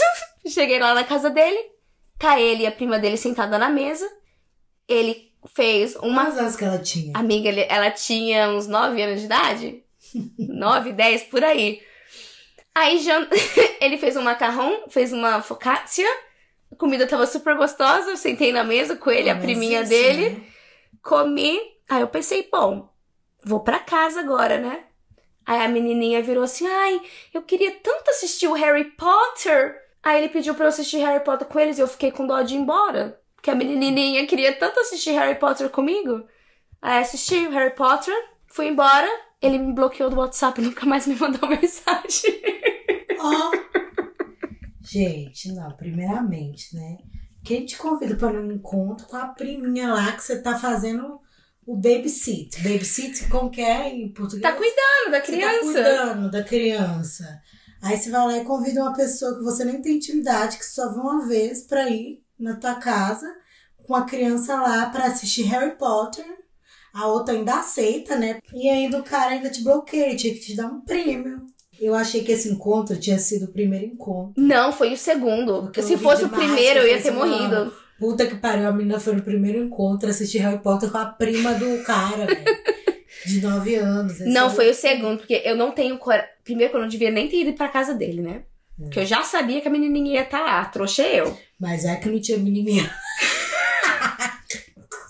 Cheguei lá na casa dele, tá ele e a prima dele sentada na mesa. Ele fez uma. Quantos anos que ela tinha? Amiga, ela tinha uns 9 anos de idade? 9, 10, por aí. Aí ele fez um macarrão, fez uma focaccia. A comida tava super gostosa. Eu sentei na mesa com ele, a Mas priminha isso, dele. né? Comi. Aí eu pensei, bom, vou pra casa agora, né? Aí a menininha virou assim: ai, eu queria tanto assistir o Harry Potter. Aí ele pediu pra eu assistir Harry Potter com eles e eu fiquei com dó de ir embora. Porque a menininha queria tanto assistir Harry Potter comigo. Aí assisti o Harry Potter, fui embora. Ele me bloqueou do WhatsApp e nunca mais me mandou mensagem. Ó. Gente, não, primeiramente, né? Quem te convida para um encontro com a priminha lá que você tá fazendo o babysit? Babysit, como que é em português? Tá cuidando da Você tá criança. cuidando da criança. Aí você vai lá e convida uma pessoa que você nem tem intimidade, que só vê uma vez pra ir na tua casa com a criança lá pra assistir Harry Potter. A outra ainda aceita, né? E ainda o cara ainda te bloqueia, tinha que te dar um prêmio. Eu achei que esse encontro tinha sido o primeiro encontro. Não, foi o segundo. Porque Se fosse o primeiro, eu ia ter assim, morrido. Puta que pariu, a menina foi no primeiro encontro assistir Harry Potter com a prima do cara, velho. De nove anos. Não, é foi o segundo, porque eu não tenho coragem. Primeiro que eu não devia nem ter ido pra casa dele, né? É. Porque eu já sabia que a menininha ia estar lá, trouxa eu. Mas é que não tinha menininha.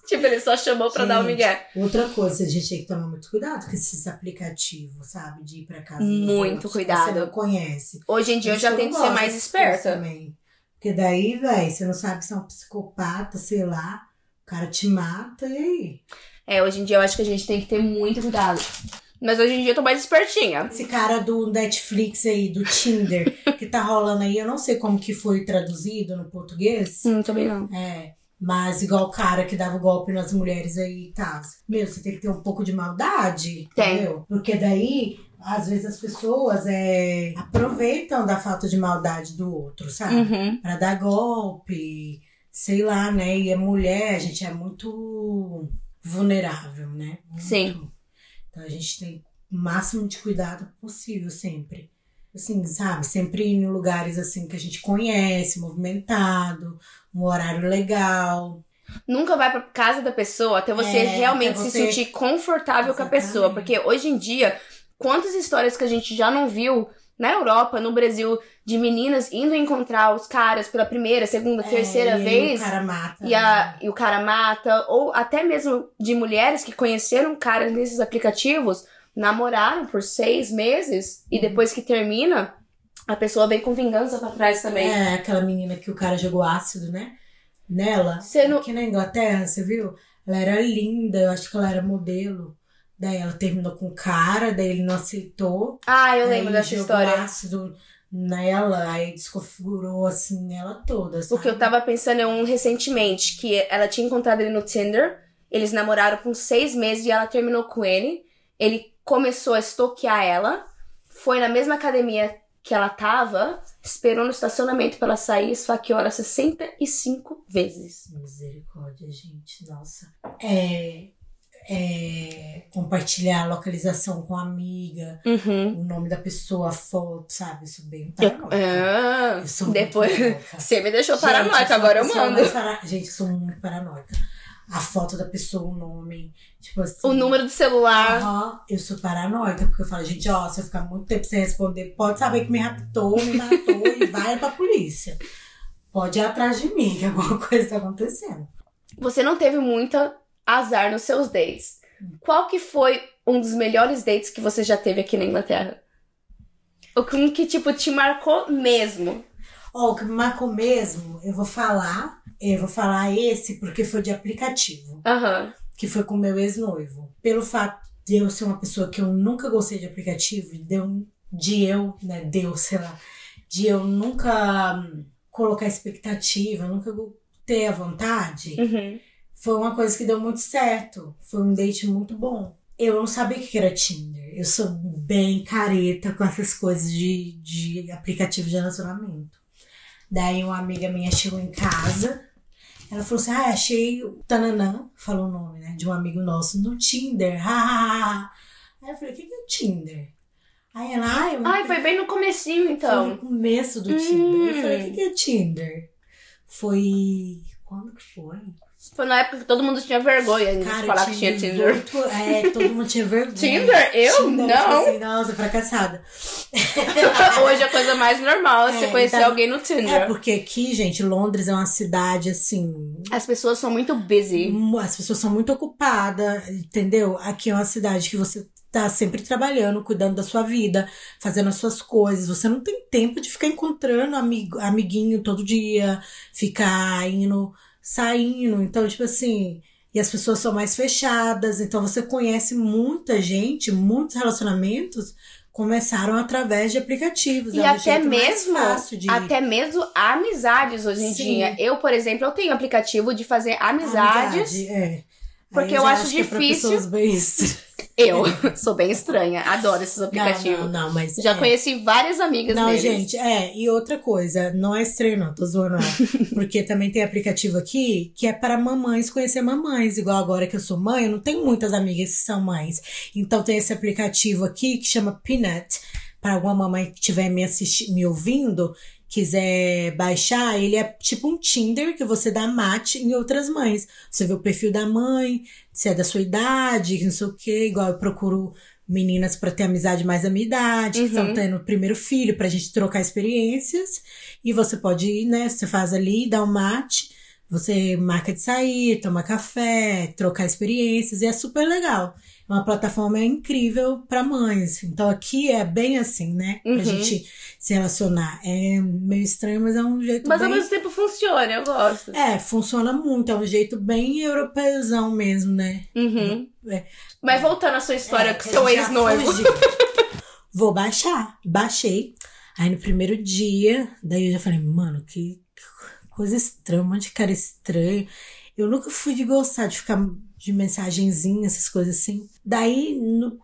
Tipo, ele só chamou pra dar o Gente, migué. Outra coisa, a gente tem que tomar muito cuidado com esses aplicativos, sabe? De ir pra casa. Muito cuidado. Você não conhece. Hoje em dia eu Por já tento ser mais esperta. Também. Porque daí, velho, você não sabe se é um psicopata, sei lá. O cara te mata e aí? É, hoje em dia eu acho que a gente tem que ter muito cuidado. Mas hoje em dia eu tô mais espertinha. Esse cara do Netflix aí, do Tinder, que tá rolando aí, eu não sei como que foi traduzido no português. Hum, também não. É. Mas igual o cara que dava o golpe nas mulheres aí e tal. Meu, você tem que ter um pouco de maldade. Tem. Entendeu? Porque daí, às vezes as pessoas é, aproveitam da falta de maldade do outro, sabe? Uhum. Pra dar golpe, sei lá, né? E a mulher, a gente é muito vulnerável, né? Muito. Sim. Então a gente tem o máximo de cuidado possível sempre. Assim, sabe? Sempre ir em lugares assim que a gente conhece, movimentado, um horário legal. Nunca vai pra casa da pessoa até você É, realmente até se você- sentir confortável com a pessoa. Exatamente. Porque hoje em dia, quantas histórias que a gente já não viu na Europa, no Brasil, de meninas indo encontrar os caras pela primeira, segunda, terceira É, e aí vez. O cara mata. E, a, e o cara mata, ou até mesmo de mulheres que conheceram caras nesses aplicativos, namoraram por seis meses e depois que termina, a pessoa vem com vingança pra trás também. É, aquela menina que o cara jogou ácido, né? Nela. Você não- Aqui na Inglaterra, você viu? Ela era linda, eu acho que ela era modelo. Daí ela terminou com o cara, daí ele não aceitou. Ah, eu lembro dessa história. ácido nela, aí desconfigurou assim ela toda. O Sabe? que eu tava pensando é um recentemente, que ela tinha encontrado ele no Tinder, eles namoraram por seis meses e ela terminou com ele. Ele começou a estoquear ela, foi na mesma academia que ela tava, esperou no estacionamento pra ela sair e esfaqueou ela 65 vezes. Misericórdia, gente, nossa. É, é, compartilhar a localização com a amiga, Uhum. o nome da pessoa, a foto, sabe? Isso é bem Eu, ah, Eu depois. paranoica. Você me deixou Gente, paranoica, agora eu mando. para- Gente, eu sou muito paranoica. A foto da pessoa, o nome, tipo assim. O número do celular. Aham, eu sou paranoica, porque eu falo, gente, ó, se eu ficar muito tempo sem responder, pode saber que me raptou, me matou e vai pra polícia. Pode ir atrás de mim, que alguma coisa tá acontecendo. Você não teve muita azar nos seus dates. Qual que foi um dos melhores dates que você já teve aqui na Inglaterra? O que, que tipo, te marcou mesmo? Ó, o que me marcou mesmo, eu vou falar, eu vou falar esse porque foi de aplicativo, Aham. que foi com meu ex-noivo. Pelo fato de eu ser uma pessoa que eu nunca gostei de aplicativo, de eu, de eu né, Deus, sei lá, de eu nunca hum, colocar expectativa, nunca ter a vontade, Uhum. Foi uma coisa que deu muito certo. Foi um date muito bom. Eu não sabia o que era Tinder. Eu sou bem careta com essas coisas de, de aplicativo de relacionamento. Daí uma amiga minha chegou em casa. Ela falou assim: Ah, achei o Tananã, falou o nome, né? De um amigo nosso no Tinder. Aí eu falei: O que é o Tinder? Aí ela, ai, eu... Ai, foi bem no comecinho, foi então. no começo do Tinder. Eu falei: O que é Tinder? Foi. Quando que foi? Foi na época que todo mundo tinha vergonha de Cara, falar que tinha Tinder. 18 É, todo mundo tinha vergonha. Tinder? Eu? Tinder, Não. Assim, nossa, fracassada. Hoje é a coisa mais normal é você É, conhecer então- alguém no É, Tinder. porque aqui, gente, Londres é uma cidade assim. As pessoas são muito busy. As pessoas são muito ocupadas, entendeu? Aqui é uma cidade que você tá sempre trabalhando, cuidando da sua vida, fazendo as suas coisas. Você não tem tempo de ficar encontrando amigo, amiguinho todo dia, ficar indo, saindo. Então, tipo assim. E as pessoas são mais fechadas, então você conhece muita gente, muitos relacionamentos começaram através de aplicativos. E é até mesmo, fácil de até mesmo amizades hoje em Sim. dia. Eu, por exemplo, eu tenho aplicativo de fazer amizades. Amizade, é. Porque eu já acho que é difícil. Eu sou bem estranha, adoro esses aplicativos. Não, não, não, mas. Já é. conheci várias amigas Não, gente, é, e outra coisa, não é estranho, não, tô zoando. Porque também tem aplicativo aqui que é para mamães conhecer mamães. Igual agora que eu sou mãe, eu não tenho muitas amigas que são mães. Então tem esse aplicativo aqui que chama Peanut. Para alguma mamãe que estiver me, assisti- me ouvindo, quiser baixar, ele é tipo um Tinder que você dá match em outras mães. Você vê o perfil da mãe, se é da sua idade, não sei o quê. Igual eu procuro meninas para ter amizade mais da minha idade, que Uhum. estão tendo o primeiro filho, pra gente trocar experiências. E você pode ir, né? Você faz ali, dá um match, você marca de sair, tomar café, trocar experiências, e é super legal. É uma plataforma incrível para mães. Então aqui é bem assim, né? Pra Uhum. gente se relacionar. É meio estranho, mas é um jeito Mas bem... ao mesmo tempo funciona, eu gosto. É, funciona muito. É um jeito bem europeuzão mesmo, né? Uhum. É. Mas voltando à sua história É, com seu ex-noivo. Vou baixar. Baixei. Aí no primeiro dia, daí eu já falei, mano, que coisa estranha, um monte de cara estranho. Eu nunca fui de gostar de ficar de mensagenzinha, essas coisas assim. Daí, no,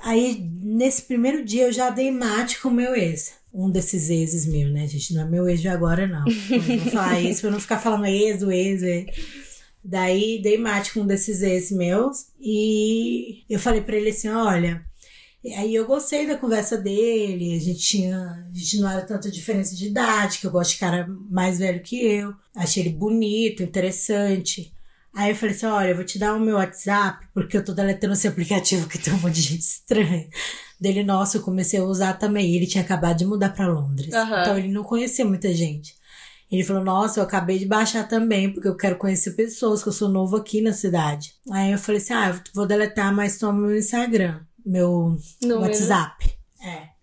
aí, nesse primeiro dia, eu já dei mate com o meu ex. Um desses exes meu, né, gente? Não é meu ex de agora, não. Eu vou falar isso pra não ficar falando ex, o ex, ex. Daí dei mate com um desses ex meus e eu falei pra ele assim: olha, aí eu gostei da conversa dele, a gente tinha. A gente não era tanta diferença de idade, que eu gosto de cara mais velho que eu. Achei ele bonito, interessante. Aí eu falei assim: olha, eu vou te dar o meu WhatsApp, porque eu tô deletando esse aplicativo que tem um monte de gente estranha. Dele, nossa, eu comecei a usar também. Ele tinha acabado de mudar pra Londres. Aham. Então ele não conhecia muita gente. Ele falou, nossa, eu acabei de baixar também, porque eu quero conhecer pessoas, que eu sou novo aqui na cidade. Aí eu falei assim, ah, eu vou deletar, mas toma meu Instagram, meu Número. WhatsApp. É.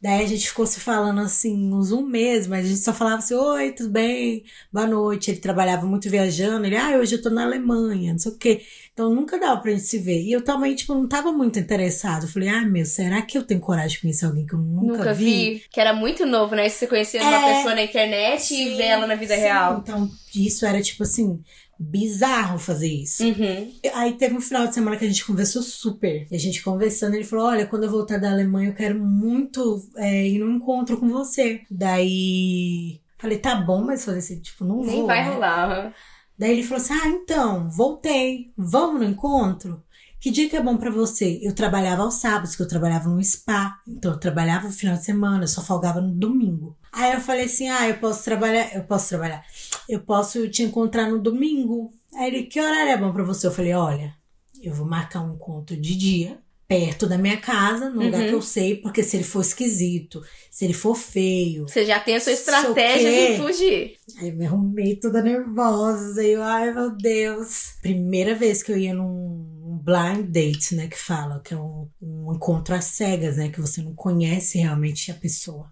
Daí a gente ficou se falando assim, uns um mês, mas a gente só falava assim, oi, tudo bem? Boa noite. Ele trabalhava muito viajando, ele, ah, hoje eu tô na Alemanha, não sei o quê. Então nunca dava pra gente se ver. E eu também, tipo, não tava muito interessado. Eu falei, ah, meu, será que eu tenho coragem de conhecer alguém que eu nunca, Nunca vi. Que era muito novo, né? Se você conhecia uma É. pessoa na internet e Sim, ver ela na vida sim. real. Então, isso era tipo assim, bizarro fazer isso. Uhum. Aí teve um final de semana que a gente conversou super. E a gente conversando, ele falou: Olha, quando eu voltar da Alemanha, eu quero muito é, ir num encontro com você. Daí. Falei, tá bom, mas falei assim, tipo, não Nem vou. vai né? rolar. Daí ele falou assim: Ah, então, voltei. Vamos no encontro? Que dia que é bom pra você? Eu trabalhava aos sábados, que eu trabalhava num spa. Então eu trabalhava no final de semana, eu só folgava no domingo. Aí eu falei assim: Ah, eu posso trabalhar, eu posso trabalhar. Eu posso te encontrar no domingo. Aí ele, que horário é bom pra você? Eu falei, olha, eu vou marcar um encontro de dia, perto da minha casa, num lugar Uhum. que eu sei, porque se ele for esquisito, se ele for feio, Você já tem a sua estratégia de fugir. Aí eu me arrumei toda nervosa. Aí eu, ai meu Deus. Primeira vez que eu ia num um blind date, né? Que fala, que é um, um encontro às cegas, né? Que você não conhece realmente a pessoa.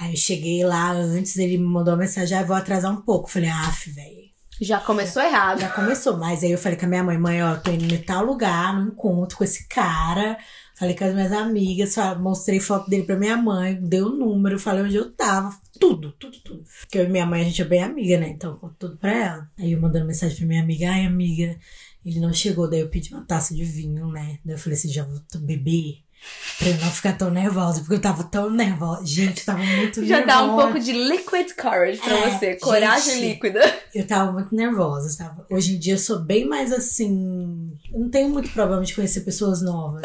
Aí eu cheguei lá antes, ele me mandou uma mensagem, ah, vou atrasar um pouco. Eu Falei, af, velho. Já começou errado. Já começou, mas aí eu falei com a minha mãe, mãe, ó, tô indo em tal lugar, no encontro com esse cara. Falei com as minhas amigas, mostrei foto dele pra minha mãe, dei o número, falei onde eu tava, tudo, tudo, tudo. Porque eu e minha mãe, a gente é bem amiga, né? Então, conto tudo pra ela. Aí eu mandando mensagem pra minha amiga, ai, amiga, Ele não chegou, daí eu pedi uma taça de vinho, né? Daí eu falei assim, já vou beber. Pra eu não ficar tão nervosa, porque eu tava tão nervosa. Gente, eu tava muito Já nervosa. dá um pouco de liquid courage pra É, você. Coragem gente. líquida. Eu tava muito nervosa, sabe? Hoje em dia eu sou bem mais assim. Eu não tenho muito problema de conhecer pessoas novas.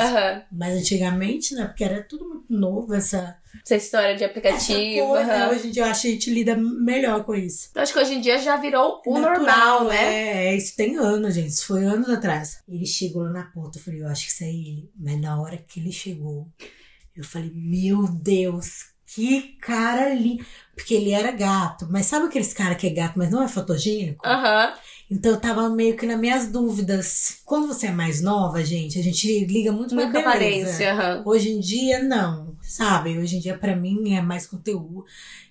Mas antigamente, né? Porque era tudo muito novo, essa, Essa história de aplicativo. coisa. aham. Hoje em dia eu acho que a gente lida melhor com isso. Eu acho que hoje em dia já virou o Natural, normal, né? É, é, isso tem anos, gente. Isso foi anos atrás. Ele chegou lá na porta, eu falei, eu acho que isso é ele. Mas na hora que ele chegou, eu falei, meu Deus, que cara lindo. Porque ele era gato. Mas sabe aqueles cara que é gato, mas não é fotogênico? Aham. Então eu tava meio que nas minhas dúvidas. Quando você é mais nova, gente, a gente liga muito com beleza. aparência. aham. Hoje em dia, não. Sabe? Hoje em dia, pra mim, é mais conteúdo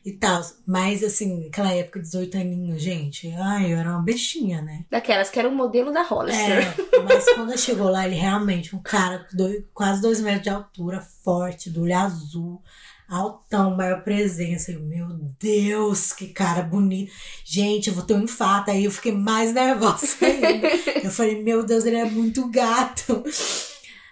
e tal. Mas, assim, aquela época, 18 aninhos, gente. Ai, eu era uma bestinha, né? Daquelas que era o modelo da Hollister. É, mas quando chegou lá, ele realmente, um cara dois- quase dois metros de altura, forte, do olho azul, altão, maior presença. Eu, meu Deus, que cara bonito. Gente, eu vou ter um infarto. Aí eu fiquei mais nervosa ainda. Eu falei, meu Deus, ele é muito gato.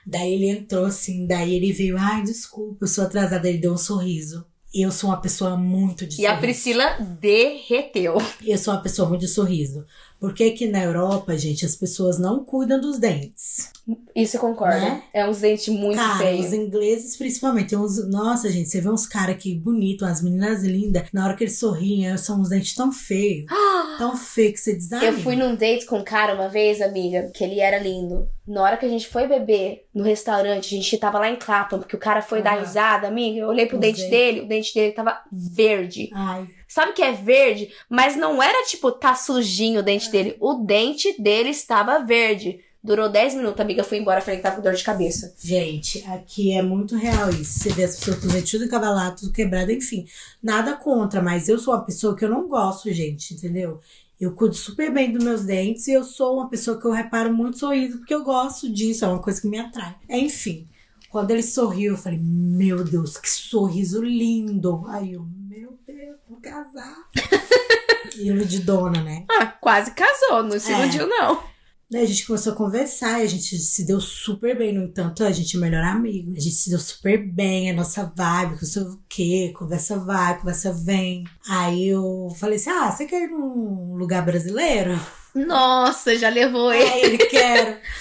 Daí ele entrou assim, daí ele veio, ai, desculpa, eu sou atrasada. Ele deu um sorriso. Eu sou uma pessoa muito de E a sorriso. Priscila derreteu. Eu sou uma pessoa muito de sorriso. Porque aqui na Europa, gente, as pessoas não cuidam dos dentes. Isso eu concordo. Né? É uns dentes muito cara, feios. os ingleses principalmente. Tem uns, nossa, gente, você vê uns caras que bonitos, umas meninas lindas. Na hora que eles sorriem, são uns dentes tão feios. tão feios que você desanima. Eu fui num date com um cara uma vez, amiga, que ele era lindo. Na hora que a gente foi beber no restaurante, a gente tava lá em Clapham, porque o cara foi dar Aham. risada, amiga. Eu olhei pro dente dentes. dele, o dente dele tava verde. Ai, Sabe que é verde? Mas não era tipo, tá sujinho o dente dele. O dente dele estava verde. Durou 10 minutos, a amiga foi embora, falei que tava com dor de cabeça. gente, aqui é muito real isso. Você vê as pessoas com os dentes tudo encavalado, tudo quebrado, enfim. Nada contra, mas eu sou uma pessoa que eu não gosto, gente, entendeu? Eu cuido super bem dos meus dentes e eu sou uma pessoa que eu reparo muito sorriso, porque eu gosto disso, é uma coisa que me atrai. Enfim, quando ele sorriu, eu falei, meu Deus, que sorriso lindo. Aí eu, meu Deus, casar. Iludidona, né? Ah, quase casou, não se É. iludiu, não. Daí a gente começou a conversar e a gente se deu super bem. No entanto, a gente é melhor amigo. A gente se deu super bem, a nossa vibe, não sei o quê. Conversa vai, conversa vem. Aí eu falei assim: ah, você quer ir num lugar brasileiro? Nossa, já levou ele. Aí ele quer.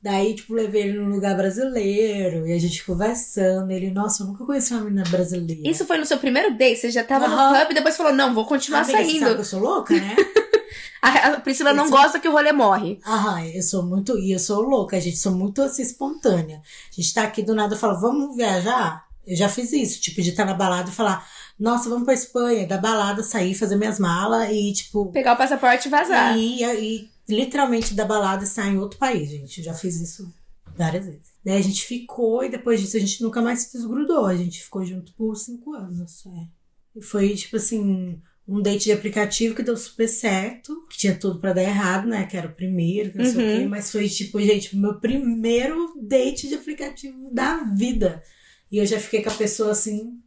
Daí, tipo, levei ele num lugar brasileiro e a gente conversando. Ele, nossa, eu nunca conheci uma menina brasileira. Isso foi no seu primeiro date? Você já tava Aham. no pub e depois falou, não, vou continuar Amiga, você sabe que saindo. eu sou louca, né? A a Priscila não Isso. gosta que o rolê morre. Aham, eu sou muito. E eu sou louca, gente. Sou muito assim, espontânea. A gente tá aqui do nada e fala, vamos viajar? Eu já fiz isso, tipo, de estar na balada e falar, nossa, vamos pra Espanha, da balada, sair, fazer minhas malas e, tipo. Pegar o passaporte e vazar. E, e literalmente da balada e sair em outro país, gente. Eu já fiz isso várias vezes. Daí a gente ficou e depois disso a gente nunca mais se desgrudou. A gente ficou junto por cinco anos. É. E foi, tipo assim, um date de aplicativo que deu super certo, que tinha tudo pra dar errado, né? Que era o primeiro, que não sei o Uhum. quê. Mas foi, tipo, gente, meu primeiro date de aplicativo da vida. E eu já fiquei com a pessoa assim.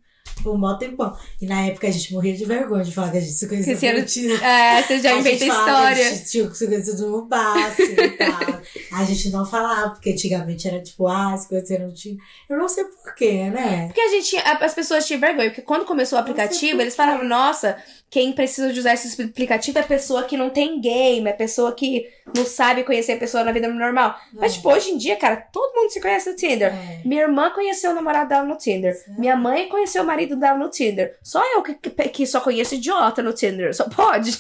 Por um mó tempão. E na época a gente morria de vergonha de falar que a gente se conhecia Que se era- Tinder. É, você já A inventa que história. A gente tinha se conhecido no passe e tal. A gente não falava, porque antigamente era tipo, ah, se conheceram Tinder. Eu não sei porquê, né? Porque a gente, as pessoas tinham vergonha, porque quando começou o aplicativo, eles falavam, nossa, quem precisa de usar esse aplicativo é pessoa que não tem game, é pessoa que não sabe conhecer a pessoa na vida normal. Mas, É. tipo, hoje em dia, cara, todo mundo se conhece no Tinder. É. Minha irmã conheceu o namorado dela no Tinder. Minha mãe conheceu o marido dela no Tinder. Só eu que, que, que só conheço idiota no Tinder. Só pode.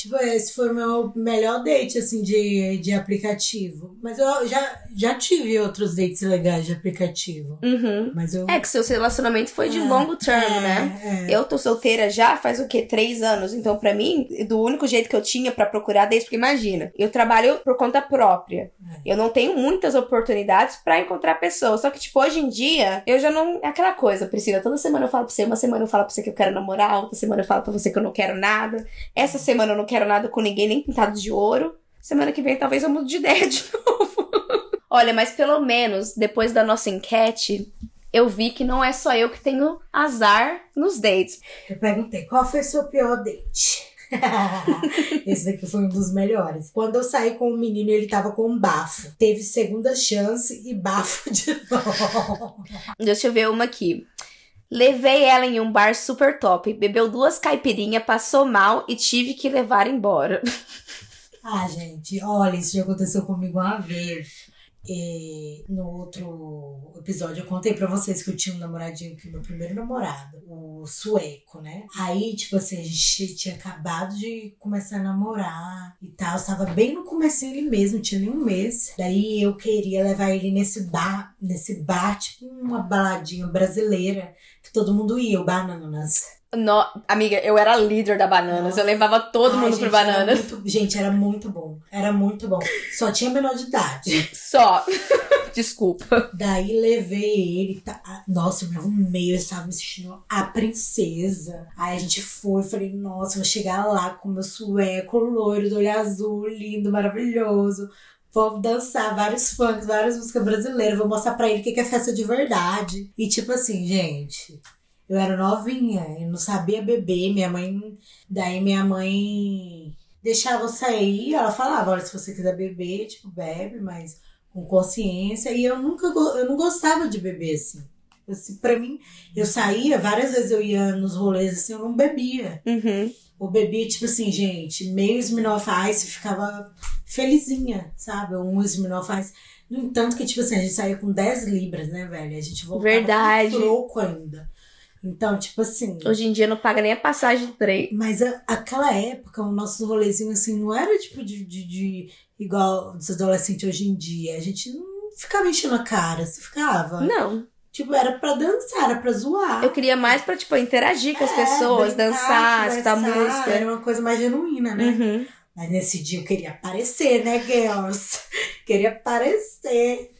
Tipo, esse foi o meu melhor date, assim, de, de aplicativo. Mas eu já, já tive outros dates legais de aplicativo. Uhum. Mas eu. É que seu relacionamento foi de É, longo term, é, né? é. Eu tô solteira já faz o quê? Três anos. Então, pra mim, do único jeito que eu tinha pra procurar desde porque imagina, eu trabalho por conta própria. É. Eu não tenho muitas oportunidades pra encontrar pessoas. Só que, tipo, hoje em dia, eu já não. É aquela coisa, Priscila. Toda semana eu falo pra você, uma semana eu falo pra você que eu quero namorar, outra semana eu falo pra você que eu não quero nada. Essa semana eu não quero nada com ninguém, nem pintado de ouro. Semana que vem talvez eu mude de ideia de novo. Olha, mas pelo menos depois da nossa enquete, eu vi que não é só eu que tenho azar nos dates. Eu perguntei, qual foi o seu pior date? Esse daqui foi um dos melhores. Quando eu saí com o menino, ele tava com bafo. Teve segunda chance e bafo de novo. Deixa eu ver uma aqui. Levei ela em um bar super top, bebeu duas caipirinhas, passou mal e tive que levar embora. Ah, gente, olha, isso já aconteceu comigo uma vez. E no outro episódio eu contei pra vocês que eu tinha um namoradinho que meu primeiro namorado, o sueco, né? Aí, tipo assim, a gente tinha acabado de começar a namorar e tal. Estava bem no comecinho ele mesmo, tinha nem um mês. Daí eu queria levar ele nesse bar, nesse bar, tipo uma baladinha brasileira, que todo mundo ia, o Bananas. No- Amiga, eu era líder da Bananas, eu levava todo Ai, mundo gente, pro era Bananas. muito- gente, era muito bom. Era muito bom. Só tinha menor de idade. Só. Desculpa. Daí levei ele. Tá... Nossa, eu me arrumei, eu estava me sentindo a princesa. Aí a gente foi, falei, nossa, vou chegar lá com meu sueco loiro, do olho azul, lindo, maravilhoso. Vou dançar vários funks, várias músicas brasileiras. Vou mostrar pra ele o que é festa de verdade. E tipo assim, gente. Eu era novinha, eu não sabia beber. Minha mãe. Daí minha mãe deixava eu sair. Ela falava: olha, se você quiser beber, tipo, bebe, mas com consciência. E eu nunca eu não gostava de beber assim. assim pra mim, eu saía, várias vezes eu ia nos rolês assim, eu não bebia. Uhum. Eu bebia, tipo assim, gente, meio Smirnoff Ice e ficava felizinha, sabe? Um Smirnoff Ice. No entanto, que, tipo assim, a gente saía com 10 libras, né, velho? A gente voltava Verdade. com troco ainda. Então, tipo assim. Hoje em dia não paga nem a passagem do trem. Mas a- aquela época, o nosso rolezinho, assim, não era tipo de, de, de- igual dos adolescentes hoje em dia. A gente não ficava enchendo a cara, se ficava. Não. Tipo, era pra dançar, era pra zoar. Eu queria mais pra, tipo, interagir com as É, pessoas, dançar, escutar música. Era uma coisa mais genuína, né? Uhum. Mas nesse dia eu queria aparecer, né, girls? queria aparecer.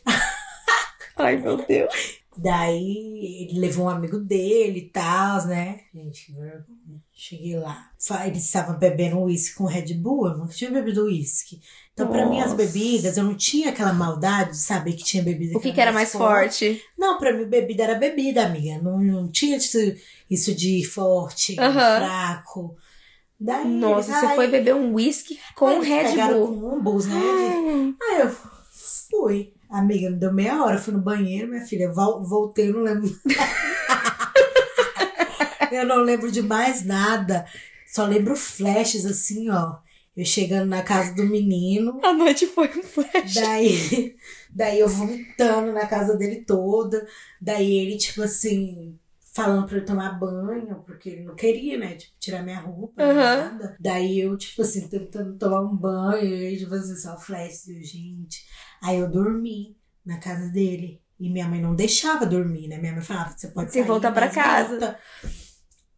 Ai, meu Deus. Daí ele levou um amigo dele e tal, né? Gente, que vergonha. Cheguei lá. Eles estavam bebendo uísque com Red Bull. Eu nunca tinha bebido uísque. Então, pra mim, as Nossa. bebidas, eu não tinha aquela maldade de saber que tinha bebida O que, que era mais forte? Não, pra mim, bebida era bebida, amiga. Não, não tinha isso, isso de forte, Aham. fraco. Daí, Nossa, eles, você ai, foi beber um whisky com Red Bull. com umbus, né? de- Hum. Aí eu fui. Amiga, me deu meia hora, eu fui no banheiro, minha filha, vol- voltei, eu não lembro. eu não lembro de mais nada. Só lembro flashes assim, ó. Eu chegando na casa do menino, A noite foi um flash. daí, daí eu vomitando na casa dele toda. Daí ele, tipo assim, falando pra eu tomar banho, porque ele não queria, né? Tipo, tirar minha roupa, Aham. nada. Daí eu, tipo assim, tentando tomar um banho, e aí, tipo assim, só flash, gente. Aí eu dormi na casa dele. E minha mãe não deixava dormir, né? Minha mãe falava, você pode Você volta pra mas casa. volta.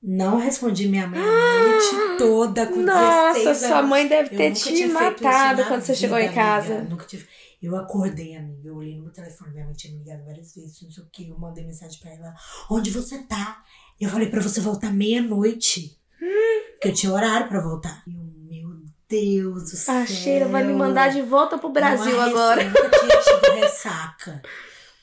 Não respondi minha mãe a noite toda com 16 Nossa, anos. sua mãe deve ter te matado quando você vida, chegou em casa. Eu nunca tive. Eu acordei, amiga. Eu olhei no meu telefone. Minha mãe tinha me ligado várias vezes. Não sei o que. Eu mandei mensagem pra ela. Onde você tá? Eu falei pra você voltar meia-noite. Porque eu tinha horário pra voltar. E eu, Deus do céu. A Sheila vai me mandar de volta pro Brasil Uma agora. tido ressaca.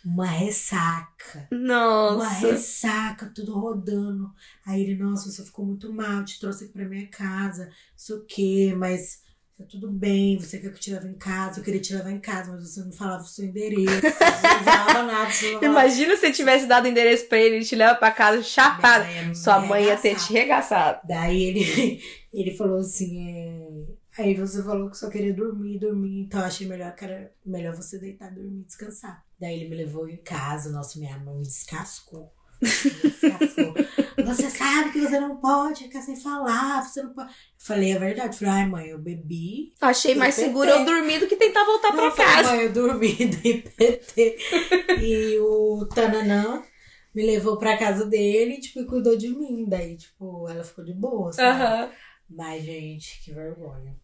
Uma ressaca. Uma Nossa. ressaca, tudo rodando. Aí ele, nossa, você ficou muito mal, te trouxe aqui pra minha casa, não sei o quê, mas tá tudo bem, você quer que eu te leve em casa? Eu queria te levar em casa, mas você não falava o seu endereço, você não falava nada, não. Imagina se você tivesse dado o endereço pra ele e te leva pra casa chapada. Mãe Sua mãe ia ter te regaçado. Daí ele, ele falou assim, é... Aí você falou que só queria dormir, dormir, então eu achei melhor que era melhor você deitar, dormir, descansar. Daí ele me levou em casa, nossa, minha mãe me descascou. Me descascou. você sabe que você não pode ficar sem falar, você não pode. Eu falei a verdade, falei, ai mãe, eu bebi. Achei mais Eu seguro eu dormir do que tentar voltar Não, pra falei, casa. mãe, eu dormi, dei PT. e o Tananã me levou pra casa dele, tipo, e cuidou de mim. Daí, tipo, ela ficou de boa, sabe? Mas, gente, que vergonha.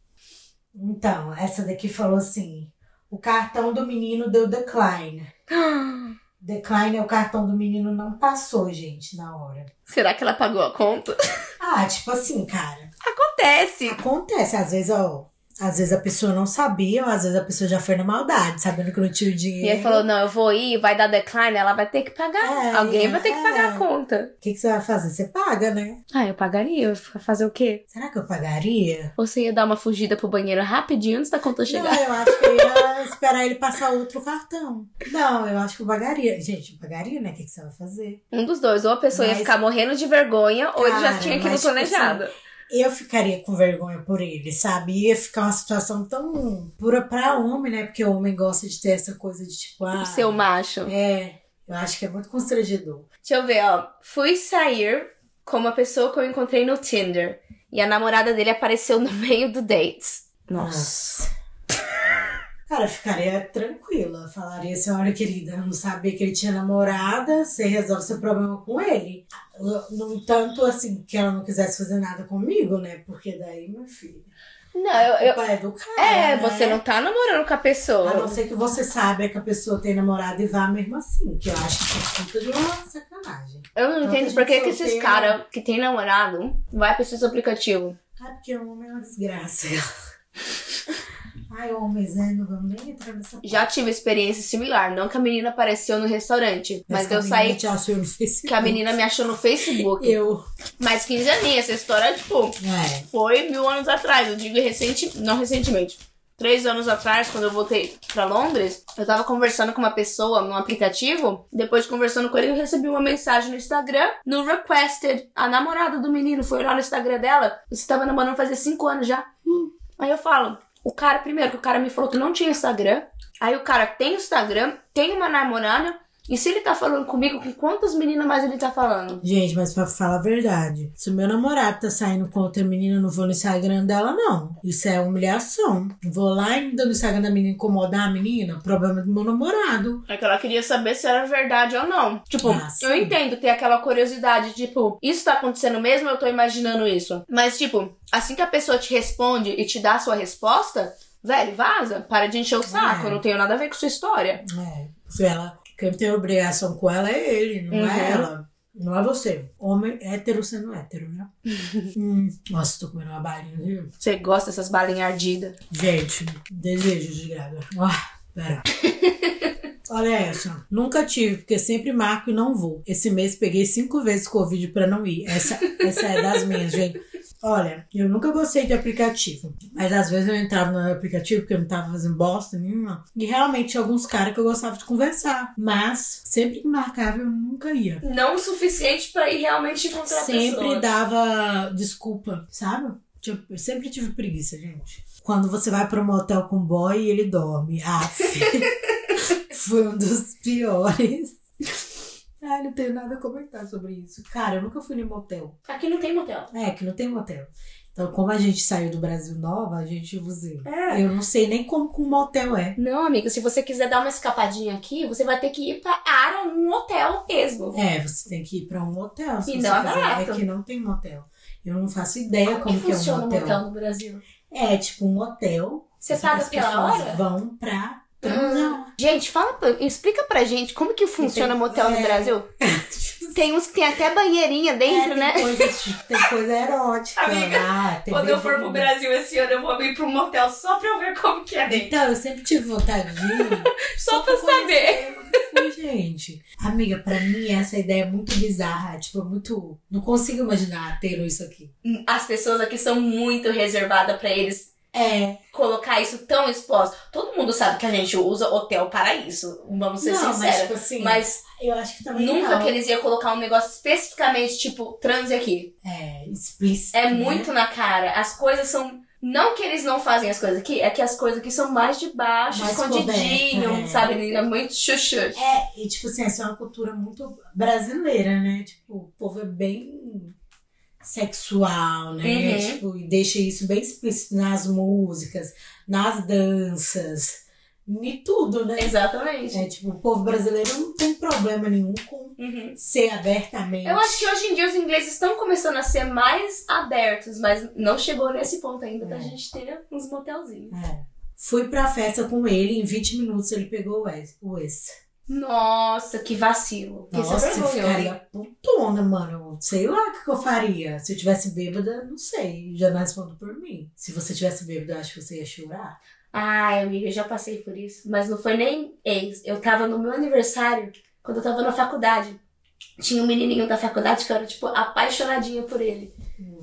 Então, essa daqui falou assim: o cartão do menino deu decline. Decline é o cartão do menino não passou, gente, na hora. Será que ela pagou a conta? Ah, tipo assim, cara. Acontece. Acontece, às vezes, ó. Às vezes a pessoa não sabia, ou às vezes a pessoa já foi na maldade, sabendo que não tinha o dinheiro. E ele falou: não, eu vou ir, vai dar decline, ela vai ter que pagar. É, Alguém vai ter que é. pagar a conta. O que, que você vai fazer? Você paga, né? Ah, eu pagaria. Eu ia fazer o quê? Será que eu pagaria? Ou você ia dar uma fugida pro banheiro rapidinho antes da conta chegar? Não, eu acho que eu ia esperar ele passar outro cartão. Não, eu acho que eu pagaria. Gente, eu pagaria, né? O que, que você vai fazer? Um dos dois. Ou a pessoa ia Mas- ficar morrendo de vergonha, ou ele já Cara, tinha aquilo tipo planejado. Eu ficaria com vergonha por ele, sabe? Ia ficar uma situação tão pura pra homem, né? Porque o homem gosta de ter essa coisa de tipo, ah. Seu macho. É, eu acho que é muito constrangedor. Deixa eu ver, ó. Fui sair com uma pessoa que eu encontrei no Tinder. E a namorada dele apareceu no meio do date. Nossa. Cara, ficaria tranquila. Falaria assim: olha, querida, eu não sabia que ele tinha namorada, você resolve seu problema com ele. No entanto, assim, que ela não quisesse fazer nada comigo, né? Porque daí, meu filho. Não, eu. eu- é do cara. É, né? você não tá namorando com a A pessoa. não ser que você saiba que a pessoa tem namorado e vá mesmo assim. Que eu acho que é puta de uma sacanagem. Eu não entendo por que, que esses caras que tem namorado vai pra esses aplicativos. Ah, porque o homem é uma desgraça. Ai, homens, né? Não vamos nem entrar nessa Já tive experiência similar. Não que a menina apareceu no restaurante, mas Essa eu menina saí te achou no Facebook. que a menina me achou no Facebook. Eu. Mais 15 aninhos. Essa história, tipo, É. foi mil anos atrás. Eu digo recente, não recentemente. Três anos atrás, quando eu voltei pra Londres, eu tava conversando com uma pessoa num aplicativo. Depois de conversando com ele, eu recebi uma mensagem no Instagram, no Requested. A namorada do menino foi olhar no Instagram dela. Você tava namorando fazia cinco anos já. Hum. Aí eu falo, o cara, primeiro, que o cara me falou que não tinha Instagram. Aí o cara tem Instagram, tem uma namorada. E se ele tá falando comigo, com quantas meninas mais ele tá falando? Gente, mas pra falar a verdade, se o meu namorado tá saindo com outra menina, eu não vou no Instagram dela, não. Isso é humilhação. Vou lá e no Instagram da menina incomodar a menina, problema do meu namorado. É que ela queria saber se era verdade ou não. Tipo, Ah, eu entendo ter aquela curiosidade, tipo, isso tá acontecendo mesmo ou eu tô imaginando isso? Mas, tipo, assim que a pessoa te responde e te dá a sua resposta, velho, vaza, para de encher o saco, É. eu não tenho nada a ver com sua história. É. Se ela, quem tem obrigação com ela é ele, não Uhum. é ela. Não é você. Homem hétero sendo hétero, né? hum. Nossa, tô comendo uma balinha, viu? Você gosta dessas balinhas ardidas. Gente, desejos de grávida. Ah, pera. Olha essa. Nunca tive, porque sempre marco e não vou. Esse mês peguei cinco vezes Covid pra não ir. Essa, essa é das minhas, gente. Olha, eu nunca gostei de aplicativo. Mas às vezes eu entrava no aplicativo porque eu não tava fazendo bosta nenhuma. E realmente tinha alguns caras que eu gostava de conversar. Mas sempre que marcava eu nunca ia. Não o suficiente pra ir realmente encontrar Sempre dava desculpa, sabe? Tipo, Eu sempre tive preguiça, gente. Quando você vai pro motel com um boy e ele dorme. Ah, foi um dos piores. Ai, não tenho nada a comentar sobre isso. Cara, eu nunca fui no motel. Aqui não tem motel. É, que não tem motel. Então, como a gente saiu do Brasil nova, a gente usa. É. Eu não sei nem como que um motel é. Não, amiga, se você quiser dar uma escapadinha aqui, você vai ter que ir pra Ara, um hotel mesmo. É, você tem que ir pra um motel. Se E você não é quiser. barato. É que não tem motel. Eu não faço ideia como, que que é um funciona o motel. motel no Brasil? É tipo um hotel. Você paga pela hora? Vão pra transar. Gente, fala, pra- explica pra gente como que funciona tem- motel no é. Brasil. Tem uns que tem até banheirinha dentro, É, né? tem Coisa, tem coisa erótica Amiga, lá. Quando eu for pro. Brasil esse ano, eu vou abrir pra um motel só pra eu ver como que é dentro. Então, eu sempre tive vontade de ir. Só pra saber. Eu não fui, gente. Amiga, pra mim essa ideia é muito bizarra. Tipo, muito. Não consigo imaginar tendo isso aqui. As pessoas aqui são muito reservadas pra eles É. colocar isso tão exposto. Todo mundo sabe que a gente usa hotel para isso. Vamos ser não, mas sinceros. tipo assim. Mas eu acho que também. nunca não. que eles iam colocar um negócio especificamente, tipo, transe aqui. É, explícito. É né? muito na cara. As coisas são. Não que eles não fazem as coisas aqui, é que as coisas aqui são mais de baixo, Mais escondidinho, coberta, é. sabe? É muito chuchu. É, e tipo assim, essa é uma cultura muito brasileira, né? Tipo, o povo é bem sexual, né? Uhum. Tipo, e deixa isso bem explícito nas músicas, nas danças, em tudo, né? Exatamente. É, tipo, o povo brasileiro não tem problema nenhum com Uhum. ser abertamente. Eu acho que hoje em dia os ingleses estão começando a ser mais abertos, mas não chegou nesse ponto ainda da É. gente ter uns motelzinhos. É. Fui pra festa com ele, em 20 minutos ele pegou o ex. O ex. Nossa, que vacilo. Isso é Nossa, eu ficaria putona, mano. Sei lá o que, que eu faria. Se eu tivesse bêbada, não sei. Já não respondo por mim. Se você tivesse bêbada, eu acho que você ia chorar. Ai, amiga, eu já passei por isso. Mas não foi nem ex. Eu tava no meu aniversário, quando eu tava na faculdade. Tinha um menininho da faculdade que eu era, tipo, apaixonadinha por ele.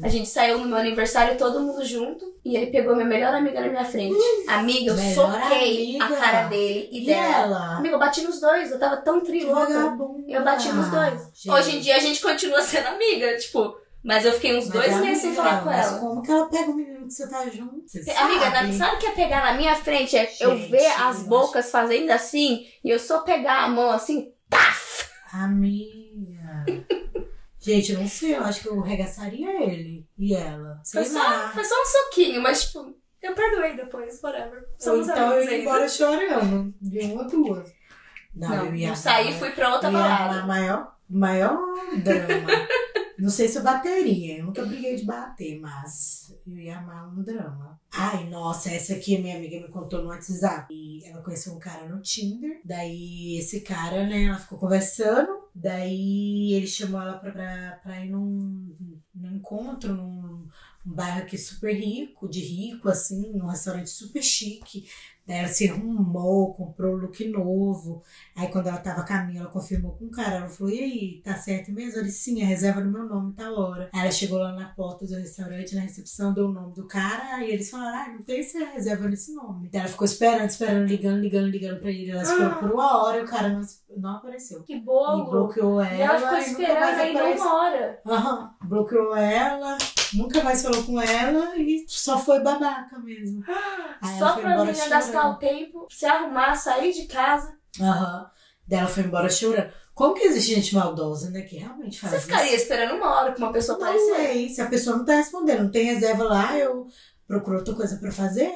A gente saiu no meu aniversário todo mundo junto. E ele pegou minha melhor amiga na minha frente. amiga, eu melhor soquei amiga. a cara dele e, E dela. ela? Amiga, eu bati nos dois. Eu tava tão vagabunda. Eu bati nos dois. Gente, Hoje em dia a gente continua sendo amiga, tipo. Mas eu fiquei uns mas dois meses sem falar com mas ela. como que ela pega o menino que você tá junto? Você Amiga, sabe? sabe o que é pegar na minha frente? É eu Gente, ver eu as acho- bocas fazendo assim e eu só pegar a mão assim, taf! Amiga. Gente, eu não sei, eu acho que eu regaçaria ele e ela. Sei Foi só, lá. foi só um soquinho, mas tipo, eu perdoei depois, whatever. Ou Somos então eu ia embora chorando. De uma ou duas. Não, Não, eu ia eu saí e fui pra outra eu ia balada. maior, maior drama. não sei se eu bateria. Eu nunca briguei de bater, mas eu ia amar um drama. Ai, nossa, essa aqui minha amiga me contou no WhatsApp. E ela conheceu um cara no Tinder. Daí esse cara, né, ela ficou conversando. Daí ele chamou ela pra, pra, pra ir num, num encontro, num, um bairro aqui super rico, de rico, assim, num restaurante super chique. Daí ela se arrumou, comprou um look novo. Aí quando ela tava a caminho, ela confirmou com o cara. Ela falou, e aí, tá certo mesmo? Ele, sim, a reserva no meu nome tá hora. Aí ela chegou lá na porta do restaurante, na recepção, deu o nome do cara. Aí eles falaram, ah, não tem essa reserva nesse nome. Daí ela ficou esperando, esperando, ligando, ligando, ligando pra ele. Ela esperou por uma hora e o cara não, não apareceu. Que E bolo! bloqueou ela. E ela ficou esperando apareceu. uma hora. Aham, bloqueou ela, nunca mais falou com ela e só foi babaca mesmo. Aí Só pra menina gastar o tempo, se arrumar, sair de casa. Aham. Daí ela foi embora chorando. Como que existe gente maldosa, né? Que realmente faz Você ficaria isso? esperando uma hora pra uma pessoa Não aparecer? sei. Se a pessoa não tá respondendo, não tem reserva lá, eu procuro outra coisa pra fazer.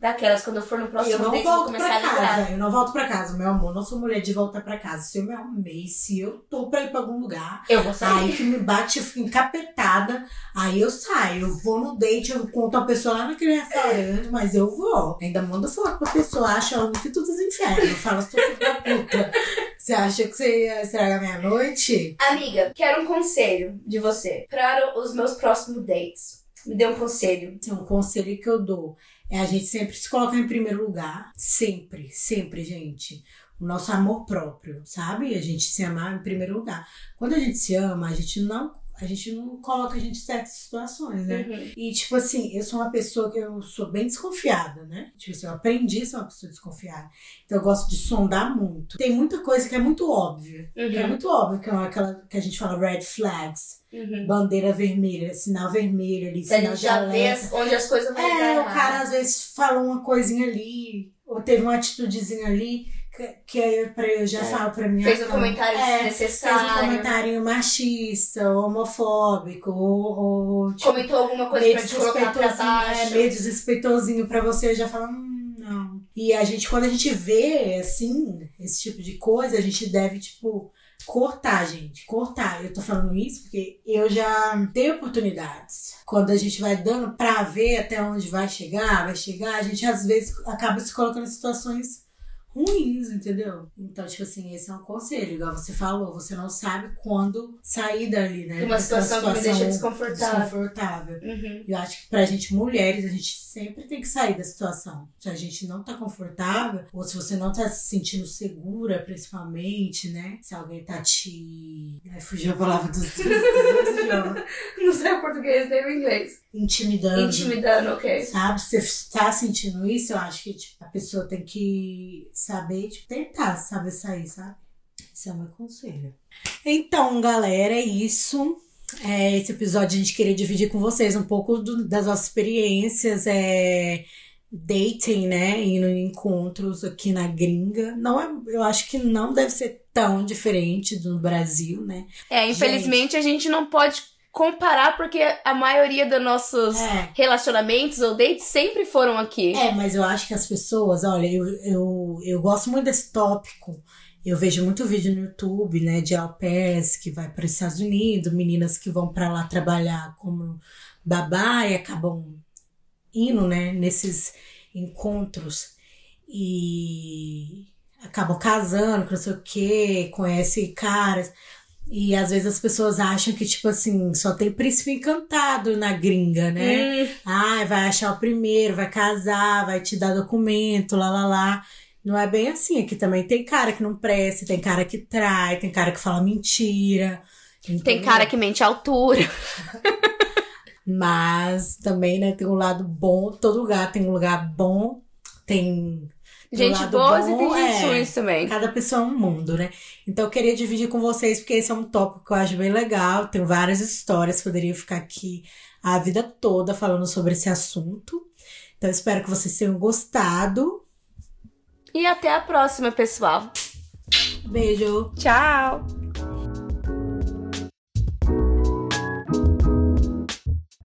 Daquelas, quando eu for no próximo eu não date, eu vou volto pra a casa. Eu não volto pra casa, meu amor. Não sou mulher de voltar pra casa. Se eu me arrumei, se eu tô pra ir pra algum lugar, Eu vou sair. Aí que me bate, eu fico encapetada. Aí eu saio, eu vou no date, eu encontro a pessoa lá naquele restaurante, mas eu vou. Ainda mando foto pra pessoa, acha ela no quinto dos infernos. Fala, sou da puta. Você acha que você ia estragar minha noite? Amiga, quero um conselho de você para os meus próximos dates. Me dê um conselho. Assim, um conselho que eu dou é a gente sempre se colocar em primeiro lugar. Sempre, sempre, gente. O nosso amor próprio, sabe? A gente se amar em primeiro lugar. Quando a gente se ama, a gente não, a gente não coloca a gente em certas situações, né? Uhum. E, tipo assim, eu sou uma pessoa que eu sou bem desconfiada, né? Tipo assim, eu aprendi a ser uma pessoa desconfiada. Então eu gosto de sondar muito. Tem muita coisa que é muito óbvia. Que é Uhum. muito óbvio, que é aquela que a gente fala red flags. Uhum. Bandeira vermelha, sinal vermelho ali, A sinal gente de já vê onde as coisas vão É, o cara às vezes fala uma coisinha ali, ou teve uma atitudezinha ali, que, eu já É. falo pra mim. Fez um comentário É, Fez um desnecessário. comentário machista, homofóbico, ou, ou tipo, Comentou alguma coisa meio pra te colocar pra é, baixo. meio desrespeitosinho pra você, eu já falo, hum, não. E a gente, quando a gente vê, assim, esse tipo de coisa, a gente deve, tipo, cortar, gente, cortar. Eu tô falando isso porque eu já dei oportunidades. Quando a gente vai dando pra ver até onde vai chegar, vai chegar, a gente às vezes acaba se colocando em situações ruins, entendeu? Então, tipo assim, esse é um conselho, igual você falou, você não sabe quando sair dali, né? Uma Daquela situação que me deixa desconfortável. desconfortável. Uhum. Eu acho que pra gente mulheres, a gente sempre tem que sair da situação. Se a gente não tá confortável, ou se você não tá se sentindo segura, principalmente, né? Se alguém tá te. Ai, fugiu a palavra dos. Não sei o português nem o inglês. Intimidando. Intimidando, ok. Sabe? Se você tá sentindo isso, eu acho que tipo, a pessoa tem que saber, tipo, tentar saber sair, sabe? Esse é o meu conselho. Então, galera, é isso. É, esse episódio a gente queria dividir com vocês um pouco do- das nossas experiências, é, dating, né? Indo em encontros aqui na gringa. Não é, eu acho que não deve ser tão diferente do Brasil, né? É, infelizmente a gente não pode comparar porque a maioria dos nossos É. relacionamentos ou dates sempre foram aqui. É, mas eu acho que as pessoas, olha, eu, eu, eu gosto muito desse tópico. Eu vejo muito vídeo no YouTube, né, de au que vai para os Estados Unidos, meninas que vão para lá trabalhar como babá e acabam indo, né, nesses encontros. E acabam casando, não sei o quê, conhece caras. E às vezes as pessoas acham que, tipo assim, só tem príncipe encantado na gringa, né? Hum, Ai, vai achar o primeiro, vai casar, vai te dar documento, lá, lá, lá. Não é bem assim. Aqui também tem cara que não presta, tem cara que trai, tem cara que fala mentira. tem entendeu? cara que mente à altura. Mas também, né, tem um lado bom. Todo lugar tem um lugar bom. Tem. Gente boas e tem gente é. ruins também. Cada pessoa é um mundo, né? Então eu queria dividir com vocês, porque esse é um tópico que eu acho bem legal. Tem várias histórias, poderia ficar aqui a vida toda falando sobre esse assunto. Então eu espero que vocês tenham gostado. E até a próxima, pessoal. Beijo! Tchau!